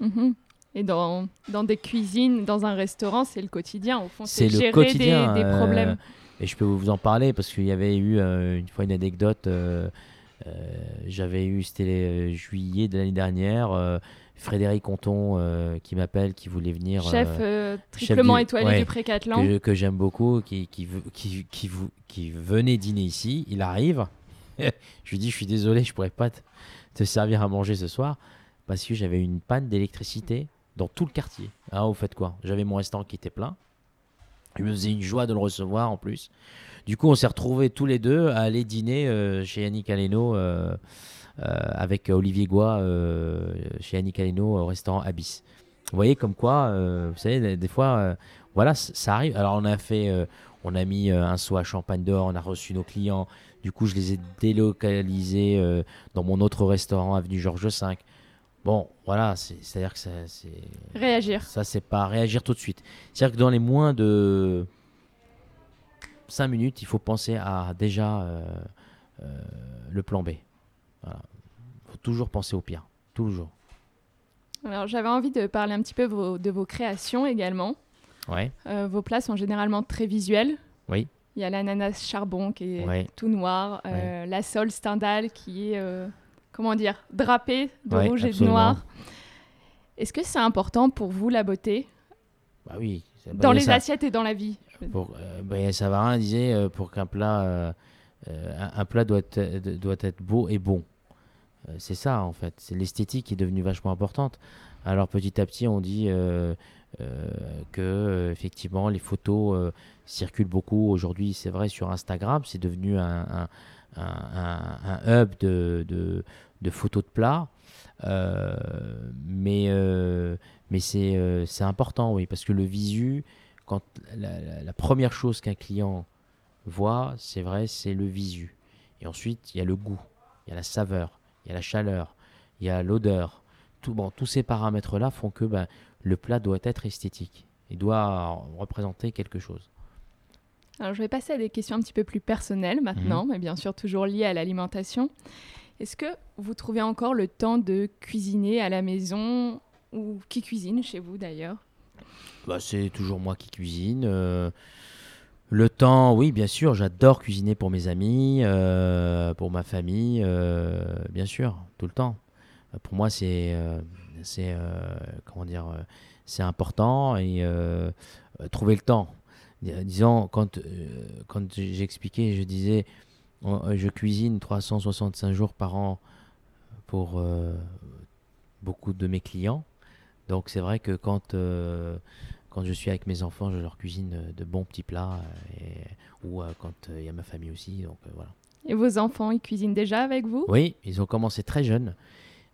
Mhm. Et dans, dans des cuisines, dans un restaurant, c'est le quotidien. Au fond, C'est gérer quotidien. des, des euh, problèmes. et je peux vous en parler parce qu'il y avait eu euh, une fois une anecdote. euh, J'avais eu, c'était juillet de l'année dernière, Frédéric Conton euh, qui m'appelle, qui voulait venir. Chef euh, triplement du- étoilé ouais, du Précatelan. que, que j'aime beaucoup, qui, qui, veut- qui, qui, vou- qui venait dîner ici. Il arrive. je lui dis, je suis désolé, je pourrais pas te, te servir à manger ce soir parce que j'avais une panne d'électricité dans tout le quartier. Ah, vous faites quoi? J'avais mon restaurant qui était plein. Il me faisait une joie de le recevoir en plus. Du coup, on s'est retrouvés tous les deux à aller dîner euh, chez Yannick Aleno euh, euh, avec Olivier Goua chez Yannick Aleno au restaurant Abyss. Vous voyez comme quoi, vous savez, des- fois, voilà, ça arrive. Alors on a fait, on a mis un seau à champagne d'or, on a reçu nos clients. Du coup, je les ai délocalisés dans mon autre restaurant avenue Georges V. Bon, voilà, c'est- c'est-à-dire que ça, c'est Réagir. ça, c'est pas réagir tout de suite. C'est-à-dire que dans les moins de 5 minutes, il faut penser à déjà euh, euh, le plan B. Il faut toujours penser au pire. Toujours. Alors, j'avais envie de parler un petit peu vos- de vos créations également. Ouais, Euh, vos plats sont généralement très visuels. Oui. Il y a l'ananas charbon qui est ouais, tout noir, la sole Stendhal qui est, comment dire, drapée de Ouais, rouge et de noir. Est-ce que c'est important pour vous la beauté? Bah oui. bah, dans les ça. assiettes et dans la vie Pour, euh, bah, Savarin disait euh, pour qu'un plat, euh, euh, un, un plat doit être, doit être beau et bon. C'est ça en fait. C'est l'esthétique qui est devenue vachement importante. Alors petit à petit, on dit que effectivement les photos circulent beaucoup aujourd'hui. C'est vrai sur Instagram, c'est devenu un, un- un- un- un hub de, de- de photos de plats. Euh, mais euh, mais c'est euh, c'est important, oui, parce que le visu, quand la, la- la première chose qu'un client voit, c'est vrai, c'est le visu. Et ensuite, il y a le goût, il y a la saveur, il y a la chaleur, il y a l'odeur. Tout, bon, tous ces paramètres-là font que ben, le plat doit être esthétique. Il doit représenter quelque chose. Alors, je vais passer à des questions un petit peu plus personnelles maintenant, Mhm. mais bien sûr toujours liées à l'alimentation. Est-ce que vous trouvez encore le temps de cuisiner à la maison Ou qui cuisine chez vous d'ailleurs? Bah, C'est toujours moi qui cuisine. Euh, le temps, oui, bien sûr, j'adore cuisiner pour mes amis, euh, pour ma famille, euh, bien sûr, tout le temps. Pour moi, c'est, comment dire, c'est important et trouver le temps. Disons, quand, quand j'expliquais, je disais, je cuisine 365 jours par an pour beaucoup de mes clients. Donc c'est vrai que quand, euh, quand je suis avec mes enfants, je leur cuisine de bons petits plats, euh, et, ou euh, quand il y a ma famille aussi. Donc, voilà. Et vos enfants, ils cuisinent déjà avec vous? Oui, ils ont commencé très jeunes.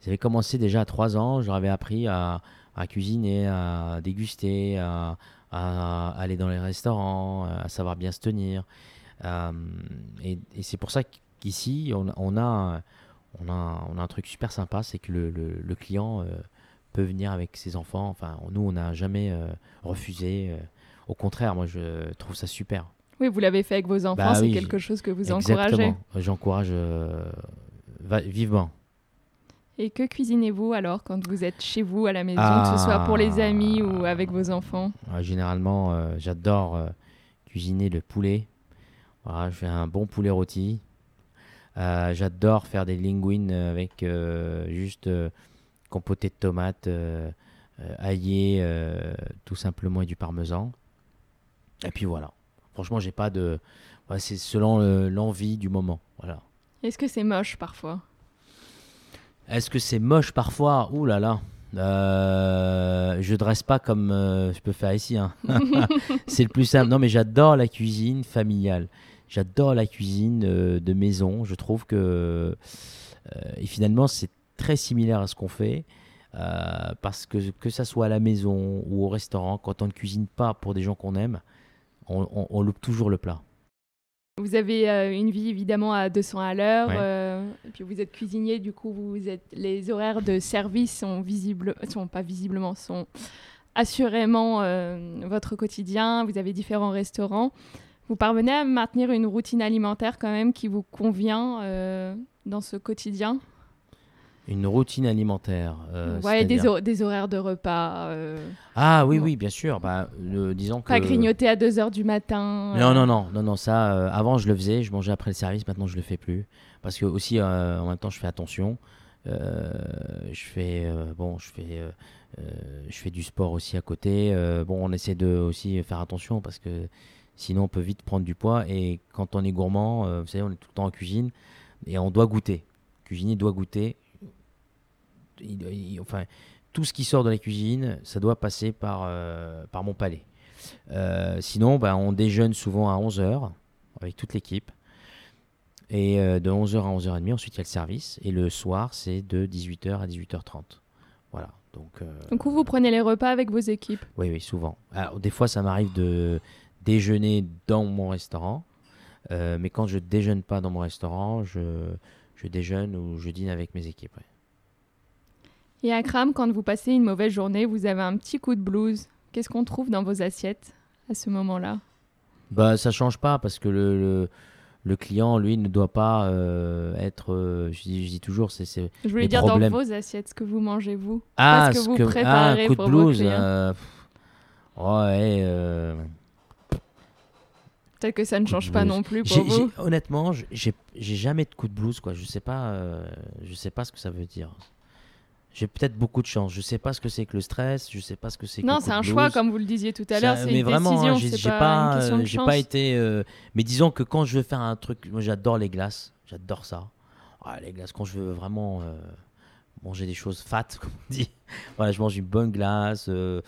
Ils avaient commencé déjà à 3 ans. Je leur avais appris à, à cuisiner, à déguster, à, à, aller dans les restaurants, à savoir bien se tenir. Et, et c'est pour ça qu'ici, on, on, a, on, a, on a un truc super sympa, c'est que le, le, le client peut venir avec ses enfants. Enfin, nous, on n'a jamais euh, refusé. Euh. au contraire, moi, je trouve ça super. Oui, vous l'avez fait avec vos enfants, bah c'est quelque chose que vous encouragez. J'encourage euh, vivement. Et que cuisinez-vous alors quand vous êtes chez vous à la maison, que ce soit pour les amis ou ah. avec vos enfants? Généralement, j'adore cuisiner le poulet. Voilà, je fais un bon poulet rôti. j'adore faire des linguines avec juste compoté de tomates euh, euh, euh, tout simplement et du parmesan. Et puis voilà. Franchement, j'ai pas de. c'est selon l'envie du moment. Voilà. Est-ce que c'est moche parfois? Est-ce que c'est moche parfois? Ouh là là. Euh, je dresse pas comme je peux faire ici. Hein. c'est le plus simple. Non, mais j'adore la cuisine familiale. J'adore la cuisine de maison. Je trouve que. et finalement, c'est très similaire à ce qu'on fait. Euh, parce que que ça soit à la maison ou au restaurant, quand on ne cuisine pas pour des gens qu'on aime, on, loupe toujours le plat. Vous avez euh, une vie évidemment à 200 à l'heure, euh, et puis vous êtes cuisinier, du coup vous êtes les horaires de service sont visibles, sont pas visiblement, sont assurément votre quotidien. Vous avez différents restaurants. Vous parvenez à maintenir une routine alimentaire quand même qui vous convient dans ce quotidien? Une routine alimentaire. Euh, ouais, des, des, horaires de repas. Euh. Ah oui, oui, bien sûr. Bah, disons que... Pas grignoter à 2h du matin. Non, non, non, non, non, ça, euh, avant je le faisais, je mangeais après le service, maintenant je le fais plus. Parce que aussi, en même temps, je fais attention. je fais, bon, je fais, je fais du sport aussi à côté. bon, on essaie de aussi faire attention parce que sinon on peut vite prendre du poids. Et quand on est gourmand, vous savez, on est tout le temps en cuisine et on doit goûter. Cuisiner doit goûter enfin, tout ce qui sort de la cuisine, ça doit passer par, euh, par mon palais. Euh, sinon, ben, on déjeune souvent à 11h avec toute l'équipe. Et euh, de 11h à 11h30, ensuite il y a le service. Et le soir, c'est de 18h à 18h30. Voilà. Donc, Donc vous prenez les repas avec vos équipes? Oui, oui, souvent. Alors, des fois, ça m'arrive de déjeuner dans mon restaurant. mais quand je déjeune pas dans mon restaurant, je, je déjeune ou je dîne avec mes équipes. Et à Kram, quand vous passez une mauvaise journée, vous avez un petit coup de blues. Qu'est-ce qu'on trouve dans vos assiettes à ce moment-là? Bah, ça change pas parce que le, le, client, lui, ne doit pas euh, être. Euh, je, dis, je, dis, toujours, c'est. Je voulais dire dans vos assiettes, ce que vous mangez vous. Ah, ce que vous préparez ah, coup de blues. Euh, ouais. Peut-être que ça ne change pas non plus pour vous. Honnêtement, j'ai jamais de coup de blues, quoi. Je sais pas, je sais pas ce que ça veut dire j'ai peut-être beaucoup de chance. Je sais pas ce que c'est que le stress, je sais pas ce que c'est. Non, c'est un choix, comme vous le disiez tout à l'heure. C'est une vraiment, décision. j'ai pas, euh, j'ai pas été. Euh, mais disons que quand je veux faire un truc, moi j'adore les glaces, j'adore ça. Ah, les glaces, quand je veux vraiment euh, manger des choses fat, comme on dit. voilà, je mange une bonne glace, une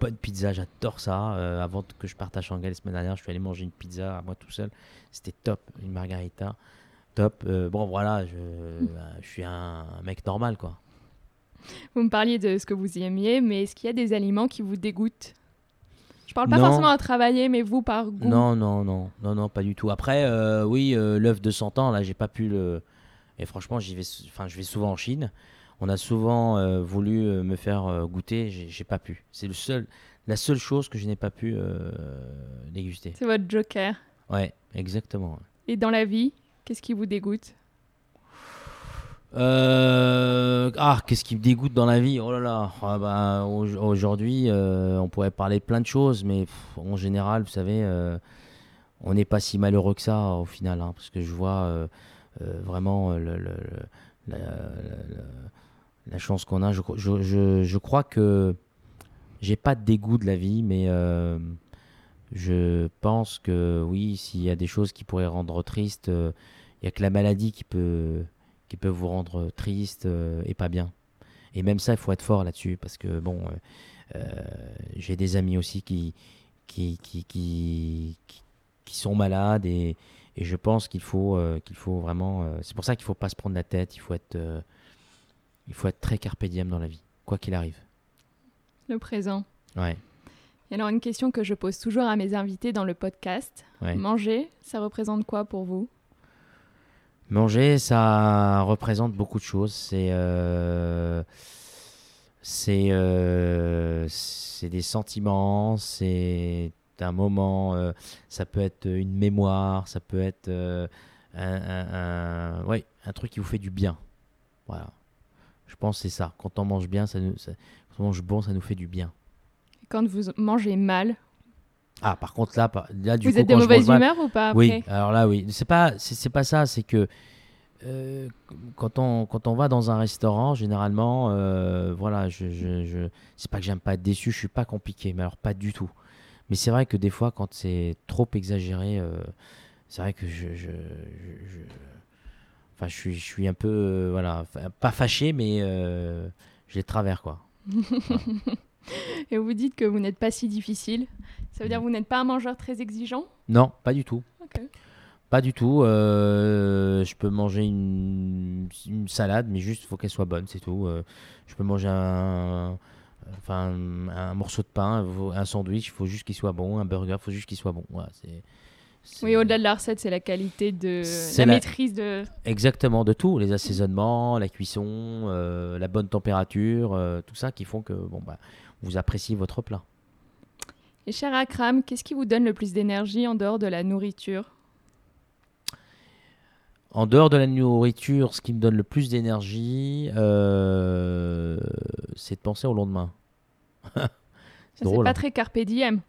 bonne pizza, j'adore ça. avant que je parte à Shanghai la semaine dernière, je suis allé manger une pizza à moi tout seul. C'était top, une margarita. Top. bon, voilà, je, je suis un mec normal, quoi. Vous me parliez de ce que vous aimiez, mais est-ce qu'il y a des aliments qui vous dégoûtent? Je parle pas forcément à travailler, mais vous par goût. Non, non, non, non, non, pas du tout. Après, euh, oui, euh, l'œuf de 100 ans, là, j'ai pas pu le. Et franchement, j'y vais, enfin, je vais souvent en Chine. On a souvent euh, voulu me faire goûter, j'ai pas pu. C'est le seul, la seule chose que je n'ai pas pu déguster. C'est votre joker. Ouais, exactement. Et dans la vie, qu'est-ce qui vous dégoûte? Euh, ah, qu'est-ce qui me dégoûte dans la vie? Oh là là, ah bah, au- aujourd'hui, euh, on pourrait parler de plein de choses, mais pff, en général, vous savez, euh, on n'est pas si malheureux que ça au final, hein, parce que je vois euh, euh, vraiment euh, le- le- la, chance qu'on a. Je, je- je- je crois que j'ai pas de dégoût de la vie, mais euh, je pense que oui, s'il y a des choses qui pourraient rendre triste, euh, il y a que la maladie qui peut qui peut vous rendre triste euh, et pas bien. Et même ça, il faut être fort là-dessus parce que bon, euh, euh, j'ai des amis aussi qui, qui, qui, qui, qui sont malades et, et je pense qu'il faut euh, qu'il faut vraiment. euh, c'est pour ça qu'il faut pas se prendre la tête. Il faut être euh, il faut être très carpe diem dans la vie, quoi qu'il arrive. Le présent. Ouais, Et alors une question que je pose toujours à mes invités dans le podcast. ouais. Manger, ça représente quoi pour vous? Manger, ça représente beaucoup de choses. C'est c'est c'est des sentiments, c'est un moment, euh, ça peut être une mémoire, ça peut être euh, un, un- un- ouais, un truc qui vous fait du bien. Voilà. Je pense que c'est ça. Quand on mange bien, ça nous, ça- quand on mange bon, ça nous fait du bien. Quand vous mangez mal, Ah, par contre là, là du vous coup, êtes de mauvaise mal- humeur ou pas après Oui, alors là, oui. C'est pas, c'est c'est pas ça. C'est que euh, quand on quand on va dans un restaurant, généralement, euh, voilà, je, je, je- c'est pas que j'aime pas être déçu. Je suis pas compliqué, mais alors pas du tout. Mais c'est vrai que des fois, quand c'est trop exagéré, euh, c'est vrai que je, je, je- je- enfin, je suis, je suis un peu, euh, voilà, pas fâché, mais euh, je les travers quoi. Et vous dites que vous n'êtes pas si difficile. Ça veut dire que vous n'êtes pas un mangeur très exigeant? Non, pas du tout. Pas du tout. euh, je peux manger une, une salade, mais juste il faut qu'elle soit bonne, c'est tout. Je peux manger un, enfin, un morceau de pain, un sandwich, il faut juste qu'il soit bon. Un burger, il faut juste qu'il soit bon. Voilà, c'est, Oui, au-delà de la recette, c'est la qualité de C'est la, la- maîtrise de. Exactement, de tout. Les assaisonnements, la cuisson, euh, la bonne température, euh, tout ça qui font que bon, bah, vous appréciez votre plat. Et cher Akram, qu'est-ce qui vous donne le plus d'énergie en dehors de la nourriture? En dehors de la nourriture, ce qui me donne le plus d'énergie, euh, c'est de penser au lendemain. C'est pas hein. très carpe diem.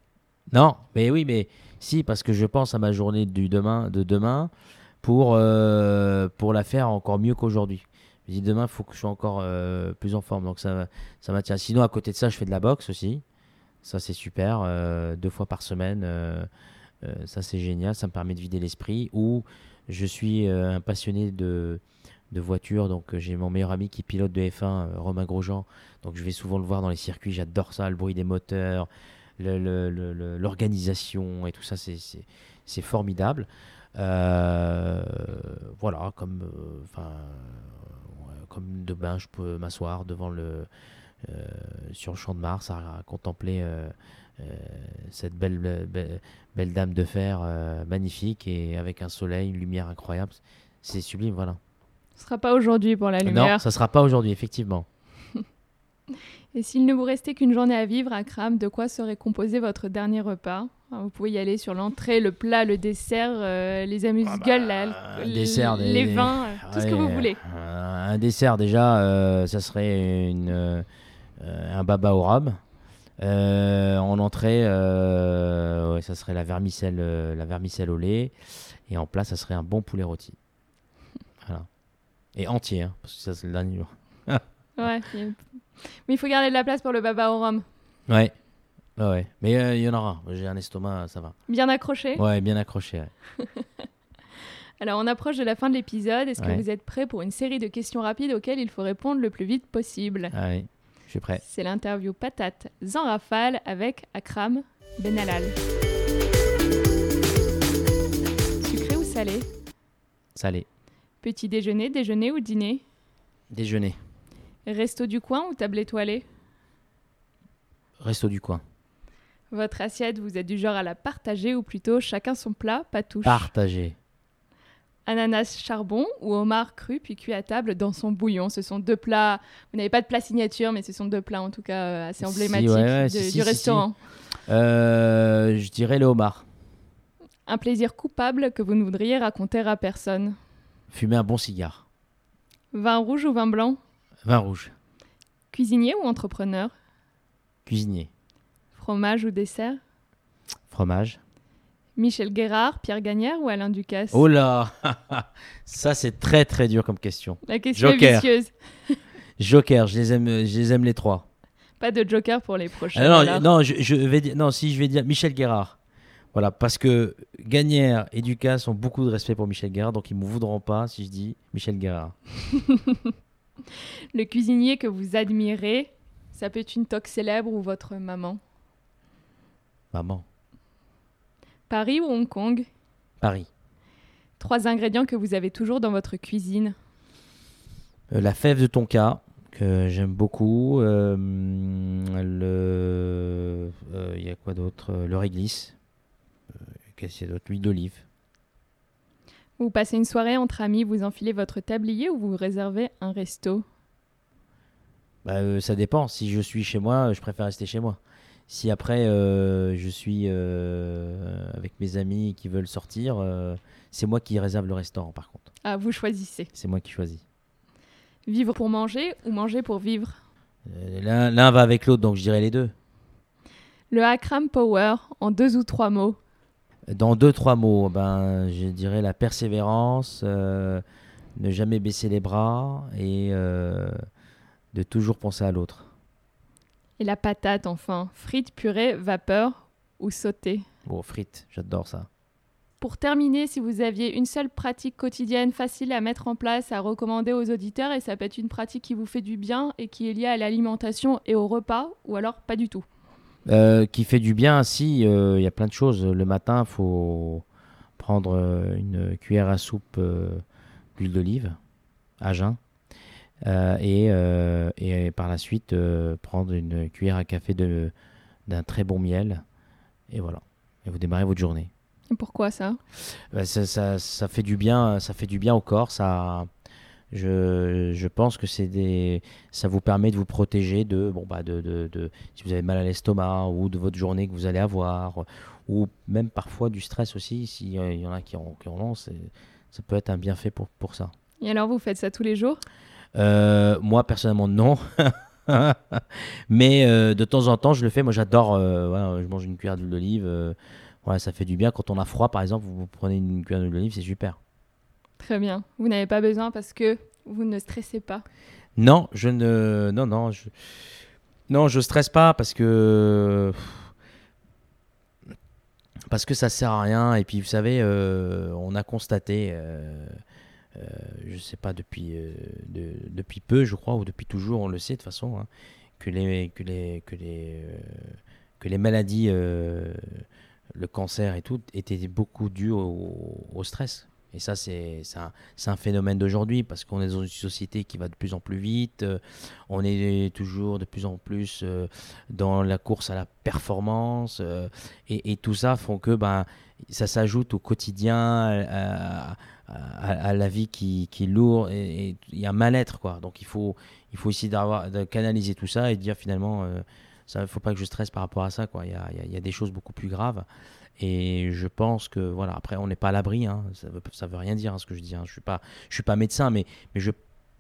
Non, mais oui, mais si, parce que je pense à ma journée du demain, de demain pour, euh, pour la faire encore mieux qu'aujourd'hui. Je me dis demain, il faut que je sois encore euh, plus en forme. Donc ça, ça m'attire. Sinon, à côté de ça, je fais de la boxe aussi. Ça, c'est super. deux fois par semaine. ça, c'est génial. Ça me permet de vider l'esprit. Ou je suis euh, un passionné de, de voitures. Donc, euh, j'ai mon meilleur ami qui pilote de F1, euh, Romain Grosjean. Donc, je vais souvent le voir dans les circuits. J'adore ça, le bruit des moteurs, l'organisation et tout ça. C'est- formidable. Euh, voilà, comme, euh, enfin, demain, je peux m'asseoir devant le, euh, sur le champ de Mars à, contempler euh, euh, cette belle, belle, belle dame de fer euh, magnifique et avec un soleil, une lumière incroyable. C'est sublime, voilà. Ce sera pas aujourd'hui pour la Non, lumière. ça sera pas aujourd'hui, effectivement. Et s'il ne vous restait qu'une journée à vivre, Akram, de quoi serait composé votre dernier repas? Alors, Vous pouvez y aller sur l'entrée, le plat, le dessert, euh, les amuse-gueules, un l- dessert, des- les vins, euh, tout ce que vous voulez. euh, un dessert, déjà, euh, ça serait une, euh, un baba au rhum. Euh, en entrée, euh, ouais, ça serait la vermicelle, euh, la vermicelle au lait. Et en plat, ça serait un bon poulet rôti. Voilà. Et entier, hein, parce que ça, c'est le dernier jour. Ouais. Mais il faut garder de la place pour le baba au rhum. Ouais. Ouais, ouais. Mais il y en aura. J'ai un estomac, ça va. Bien accroché. Ouais, bien accroché. ouais. Alors, on approche de la fin de l'épisode. Est-ce que vous êtes prêts pour une série de questions rapides auxquelles il faut répondre le plus vite possible? Allez, je suis prêt. C'est l'interview patate en rafale avec Akram Benalal. Sucré ou salé Salé. Petit déjeuner, déjeuner ou dîner Déjeuner. Resto du coin ou table étoilée Resto du coin. Votre assiette, vous êtes du genre à la partager ou plutôt chacun son plat, pas touche Partagé. Ananas charbon ou homard cru puis cuit à table dans son bouillon. Ce sont deux plats, vous n'avez pas de plat signature, mais ce sont deux plats en tout cas assez Si, emblématiques ouais, ouais, de- si, si, du si, restaurant. Euh, je dirais le homard. Un plaisir coupable que vous ne voudriez raconter à personne. Fumer un bon cigare. Vin rouge ou vin blanc? Vin rouge. Cuisinier ou entrepreneur? Cuisinier. Fromage ou dessert? Fromage. Michel Guérard, Pierre Gagnère ou Alain Ducasse? Oh là Ça, c'est très très dur comme question. La question Joker. est vicieuse. Joker, je les aime, je les, aime les trois. Pas de joker pour les prochains. Ah non, alors. non, je, je vais dire, non, si je vais dire Michel Guérard. Voilà, parce que Gagnère et Ducasse ont beaucoup de respect pour Michel Guérard, donc ils ne me voudront pas si je dis Michel Guérard. Le cuisinier que vous admirez, ça peut être une toque célèbre ou votre maman? Maman. Paris ou Hong Kong? Paris. Trois ingrédients que vous avez toujours dans votre cuisine. Euh, la fève de tonka, que j'aime beaucoup. Euh, le. Il y a quoi d'autre? Euh, Le réglisse. Euh, Qu'est-ce qu'il y a d'autre? L'huile d'olive. Vous passez une soirée entre amis, vous enfilez votre tablier ou vous réservez un resto? Bah, euh, ça dépend. Si je suis chez moi, je préfère rester chez moi. Si après euh, je suis euh, avec mes amis qui veulent sortir, euh, c'est moi qui réserve le restaurant par contre. Ah, vous choisissez. C'est moi qui choisis. Vivre pour manger ou manger pour vivre? L'un va avec l'autre, donc je dirais les deux. Le Akram Power, en deux ou trois mots. Dans deux, trois mots, ben, je dirais la persévérance, ne jamais baisser les bras et de toujours penser à l'autre. Et la patate, enfin. Frites, purée, vapeur ou sauté. Bon, frites, j'adore ça. Pour terminer, si vous aviez une seule pratique quotidienne facile à mettre en place, à recommander aux auditeurs, et ça peut être une pratique qui vous fait du bien et qui est liée à l'alimentation et au repas, ou alors pas du tout? Euh, qui fait du bien, si, euh, il y a plein de choses. Le matin, il faut prendre euh, une cuillère à soupe euh, d'huile d'olive à jeun. Euh, et, euh, et par la suite, euh, prendre une cuillère à café d'un très bon miel. Et voilà. Et vous démarrez votre journée. Et pourquoi ça? Bah, ça, ça- ça fait du bien, ça fait du bien au corps. Ça, je, je pense que c'est des, ça vous permet de vous protéger de, bon bah de, de, de- si vous avez mal à l'estomac ou de votre journée que vous allez avoir, ou même parfois du stress aussi. S'il y en a qui en, qui en ont, ça peut être un bienfait pour, pour ça. Et alors, vous faites ça tous les jours? Euh, moi personnellement non. Mais euh, de temps en temps, je le fais. Moi, j'adore. euh, voilà, je mange une cuillère d'huile d'olive. voilà, ça fait du bien. Quand on a froid, par exemple, vous, vous prenez une cuillère d'huile d'olive, c'est super. Très bien. Vous n'avez pas besoin parce que vous ne stressez pas. Non, je ne. Non, non, je. Non, je stresse pas parce que. Parce que ça sert à rien. Et puis, vous savez, euh, on a constaté, euh, euh, je sais pas, depuis, euh, de- depuis peu, je crois, ou depuis toujours, on le sait de toute façon, hein, que, les, que, les, que, les, euh, que les maladies, euh, le cancer et tout, étaient beaucoup dues au, stress. Et ça, c'est un, un phénomène d'aujourd'hui parce qu'on est dans une société qui va de plus en plus vite. on est toujours de plus en plus dans la course à la performance. et, tout ça font que ben, ça s'ajoute au quotidien, à- la vie qui, qui est lourde. Et il y a un mal-être. quoi. Donc il faut, il faut essayer d'avoir- de canaliser tout ça et de dire finalement, euh, ne faut pas que je stresse par rapport à ça. Il y a, y y a des choses beaucoup plus graves. Et je pense que, voilà, après, on n'est pas à l'abri. hein. Ça veut, ça veut rien dire hein, ce que je dis. hein. Je suis, suis pas médecin, mais, mais je,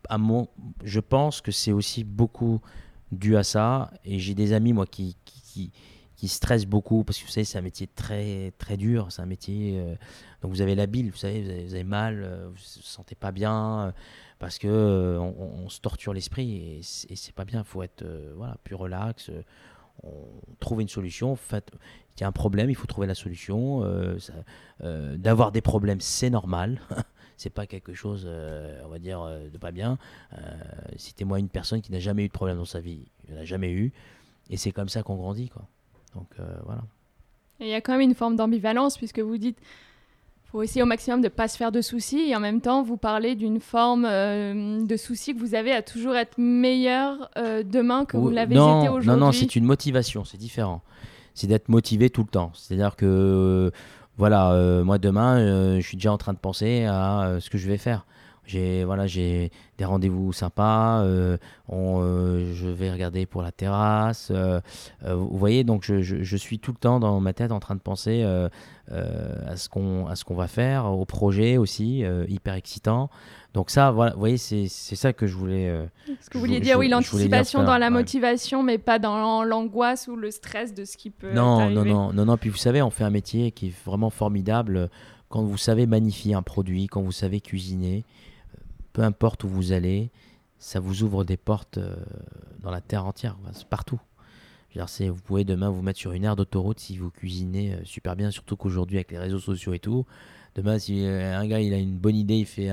à mon, je pense que c'est aussi beaucoup dû à ça. Et j'ai des amis, moi, qui, qui beaucoup parce que vous savez, c'est un métier très, très dur. C'est un métier. euh, donc vous avez la bile, vous savez, vous avez, mal, euh, vous ne vous sentez pas bien. euh, parce que on, se torture l'esprit et c'est pas bien. Il faut être voilà, plus relax. on trouve une solution. Faites, il y a un problème, il faut trouver la solution. D'avoir des problèmes, c'est normal. c'est pas quelque chose, on va dire, de pas bien. Euh, Citez-moi une personne qui n'a jamais eu de problème dans sa vie. Il n'en a jamais eu. Et c'est comme ça qu'on grandit, quoi. Donc euh, voilà. Et il y a quand même une forme d'ambivalence puisque vous dites faut essayer au maximum de ne pas se faire de soucis et en même temps vous parlez d'une forme euh, de souci que vous avez à toujours être meilleur euh, demain que vous Ou- l'avez été aujourd'hui. Non, non, c'est une motivation, c'est différent. C'est d'être motivé tout le temps. C'est-à-dire que, voilà, euh, moi demain, je suis déjà en train de penser à ce que je vais faire. J'ai voilà, j'ai des rendez-vous sympas. euh, on, euh, je vais regarder pour la terrasse. euh, vous voyez, donc je, je- je suis tout le temps dans ma tête en train de penser à ce qu'on à ce qu'on va faire, au projet aussi, hyper excitant. Donc ça, voilà, vous voyez, c'est ça que je voulais. Ce que vous vouliez vou- dire, oui, l'anticipation dans la ouais. motivation, mais pas dans l'angoisse ou le stress de ce qui peut Non, non, non, non, non. Puis vous savez, on fait un métier qui est vraiment formidable quand vous savez magnifier un produit, quand vous savez cuisiner. Peu importe où vous allez, ça vous ouvre des portes euh, dans la terre entière, c'est partout. Vous pouvez demain vous mettre sur une aire d'autoroute si vous cuisinez euh, super bien, surtout qu'aujourd'hui avec les réseaux sociaux et tout. Demain, si euh, un gars il a une bonne idée, il fait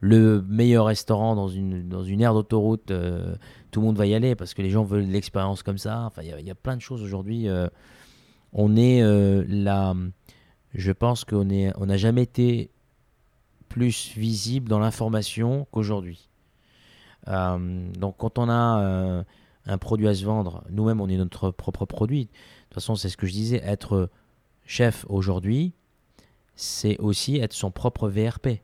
le meilleur restaurant dans une, aire d'autoroute, tout le monde va y aller parce que les gens veulent l'expérience comme ça. Enfin, il y y, a plein de choses aujourd'hui. on est là. Je pense qu'on est, on n'a jamais été plus visible dans l'information qu'aujourd'hui. Euh, donc, quand on a euh, un produit à se vendre, nous-mêmes, on est notre propre produit. De toute façon, c'est ce que je disais. Être chef aujourd'hui, c'est aussi être son propre VRP.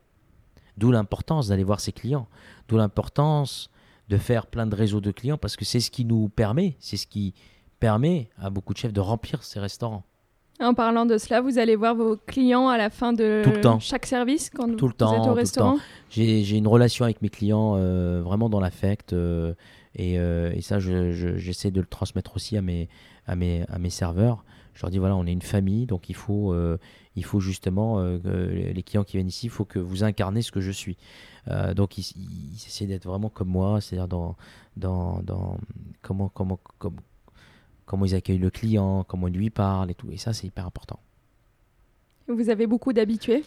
D'où l'importance d'aller voir ses clients. D'où l'importance de faire plein de réseaux de clients parce que c'est ce qui nous permet, c'est ce qui permet à beaucoup de chefs de remplir ces restaurants. En parlant de cela, vous allez voir vos clients à la fin de Tout le temps. chaque service quand Tout le vous temps, êtes tout au le restaurant J'ai une relation avec mes clients euh, vraiment dans l'affect euh, et, euh, et ça, je- je- j'essaie de le transmettre aussi à mes, à, mes, à mes serveurs. Je leur dis voilà, on est une famille, donc il faut, il faut justement, les clients qui viennent ici, il faut que vous incarnez ce que je suis. Donc ils, ils essaient d'être vraiment comme moi, c'est-à-dire dans, dans, dans comment, comment, comme- comment ils accueillent le client, comment ils lui parlent et tout. Et ça, c'est hyper important. Vous avez beaucoup d'habitués?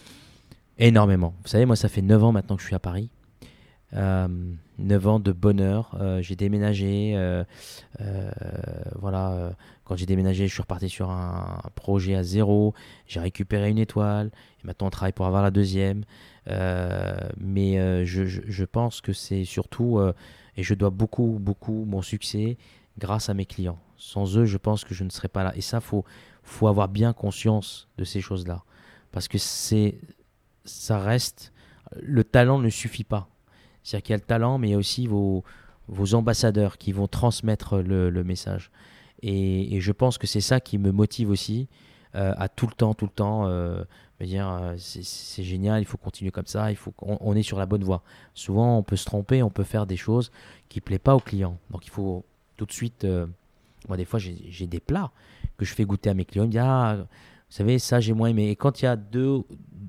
Énormément. Vous savez, moi, ça fait 9 ans maintenant que je suis à Paris. Euh, 9 ans de bonheur. Euh, j'ai déménagé. euh, euh, voilà. quand j'ai déménagé, je suis reparti sur un, un projet à zéro. J'ai récupéré une étoile. Et maintenant, on travaille pour avoir la deuxième. Mais je, je- je pense que c'est surtout. et je dois beaucoup, beaucoup mon succès grâce à mes clients. Sans eux, je pense que je ne serais pas là. Et ça, faut, faut avoir bien conscience de ces choses-là. Parce que c'est ça reste. Le talent ne suffit pas. C'est-à-dire qu'il y a le talent, mais il y a aussi vos, vos ambassadeurs qui vont transmettre le, message. Et, je pense que c'est ça qui me motive aussi euh, à tout le temps, tout le temps euh, me dire euh, c'est- génial, il faut continuer comme ça, il faut qu'on on est sur la bonne voie. Souvent, on peut se tromper, on peut faire des choses qui ne plaisent pas aux clients. Donc, il faut tout de suite. Moi, des fois, j'ai des plats que je fais goûter à mes clients. Ils me disent Ah, vous savez, ça, j'ai moins aimé. Et quand il y a deux,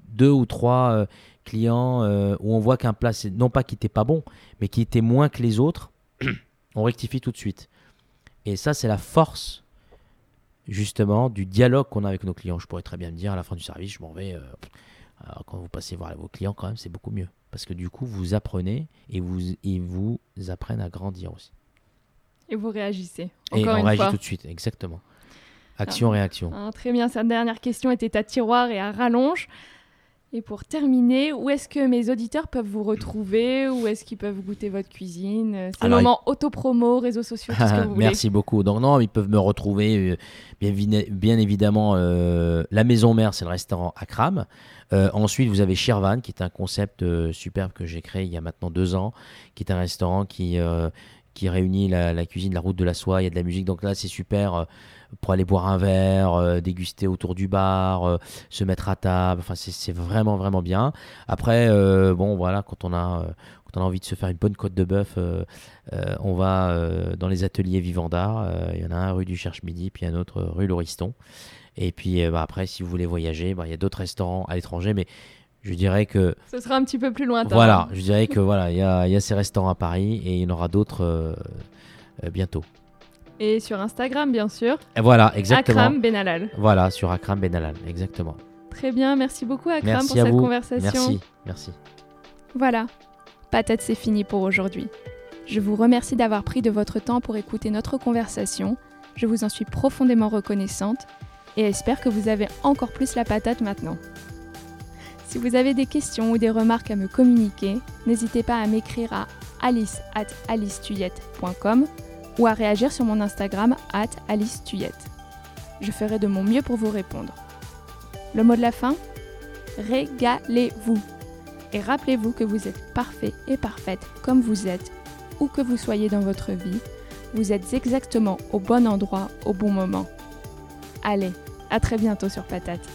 deux ou trois euh, clients euh, où on voit qu'un plat, non pas qui n'était pas bon, mais qui était moins que les autres, on rectifie tout de suite. Et ça, c'est la force, justement, du dialogue qu'on a avec nos clients. Je pourrais très bien me dire, à la fin du service, je m'en vais. euh, alors, quand vous passez voir vos clients, quand même, c'est beaucoup mieux. Parce que du coup, vous apprenez et vous, ils vous apprennent à grandir aussi. Et vous réagissez. et Encore on une réagit fois. tout de suite, exactement. Action-réaction. Ah, très bien, cette dernière question était à tiroir et à rallonge. Et pour terminer, où est-ce que mes auditeurs peuvent vous retrouver? Où est-ce qu'ils peuvent goûter votre cuisine? C'est le moment autopromo, réseaux sociaux, tout ce que vous voulez. Merci beaucoup. Donc non, ils peuvent me retrouver euh, bien, évidemment euh, la maison mère, c'est le restaurant Akram. Euh, ensuite, vous avez Shirvan, qui est un concept superbe que j'ai créé il y a maintenant deux ans, qui est un restaurant qui qui réunit la, cuisine, la route de la soie, il y a de la musique. Donc là, c'est super euh, pour aller boire un verre, euh, déguster autour du bar, euh, se mettre à table. Enfin, c'est- vraiment vraiment bien. Après, bon voilà, quand on a quand on a envie de se faire une bonne côte de bœuf. on va dans les ateliers euh, Il y en a un rue du Cherche-Midi, puis un autre rue Lauriston. Et puis bah, après, si vous voulez voyager, bah, il y a d'autres restaurants à l'étranger. Mais je dirais que Ce sera un petit peu plus lointain. voilà, je dirais que voilà, il y a, il y a ces restaurants à Paris et il y en aura d'autres euh, euh, bientôt. Et sur Instagram, bien sûr. Et voilà, exactement. Akram Benalal. Voilà, sur Akram Benalal, exactement. Très bien, merci beaucoup Akram Merci pour à cette vous. conversation. Merci, merci. Voilà, patate c'est fini pour aujourd'hui. Je vous remercie d'avoir pris de votre temps pour écouter notre conversation. Je vous en suis profondément reconnaissante et espère que vous avez encore plus la patate maintenant. Si vous avez des questions ou des remarques à me communiquer, n'hésitez pas à m'écrire à alice at alicetuyette.com ou à réagir sur mon Instagram at alicetuyette. Je ferai de mon mieux pour vous répondre. Le mot de la fin Régalez-vous Et rappelez-vous que vous êtes parfait et parfaite comme vous êtes, où que vous soyez dans votre vie, vous êtes exactement au bon endroit au bon moment. Allez, à très bientôt sur Patate.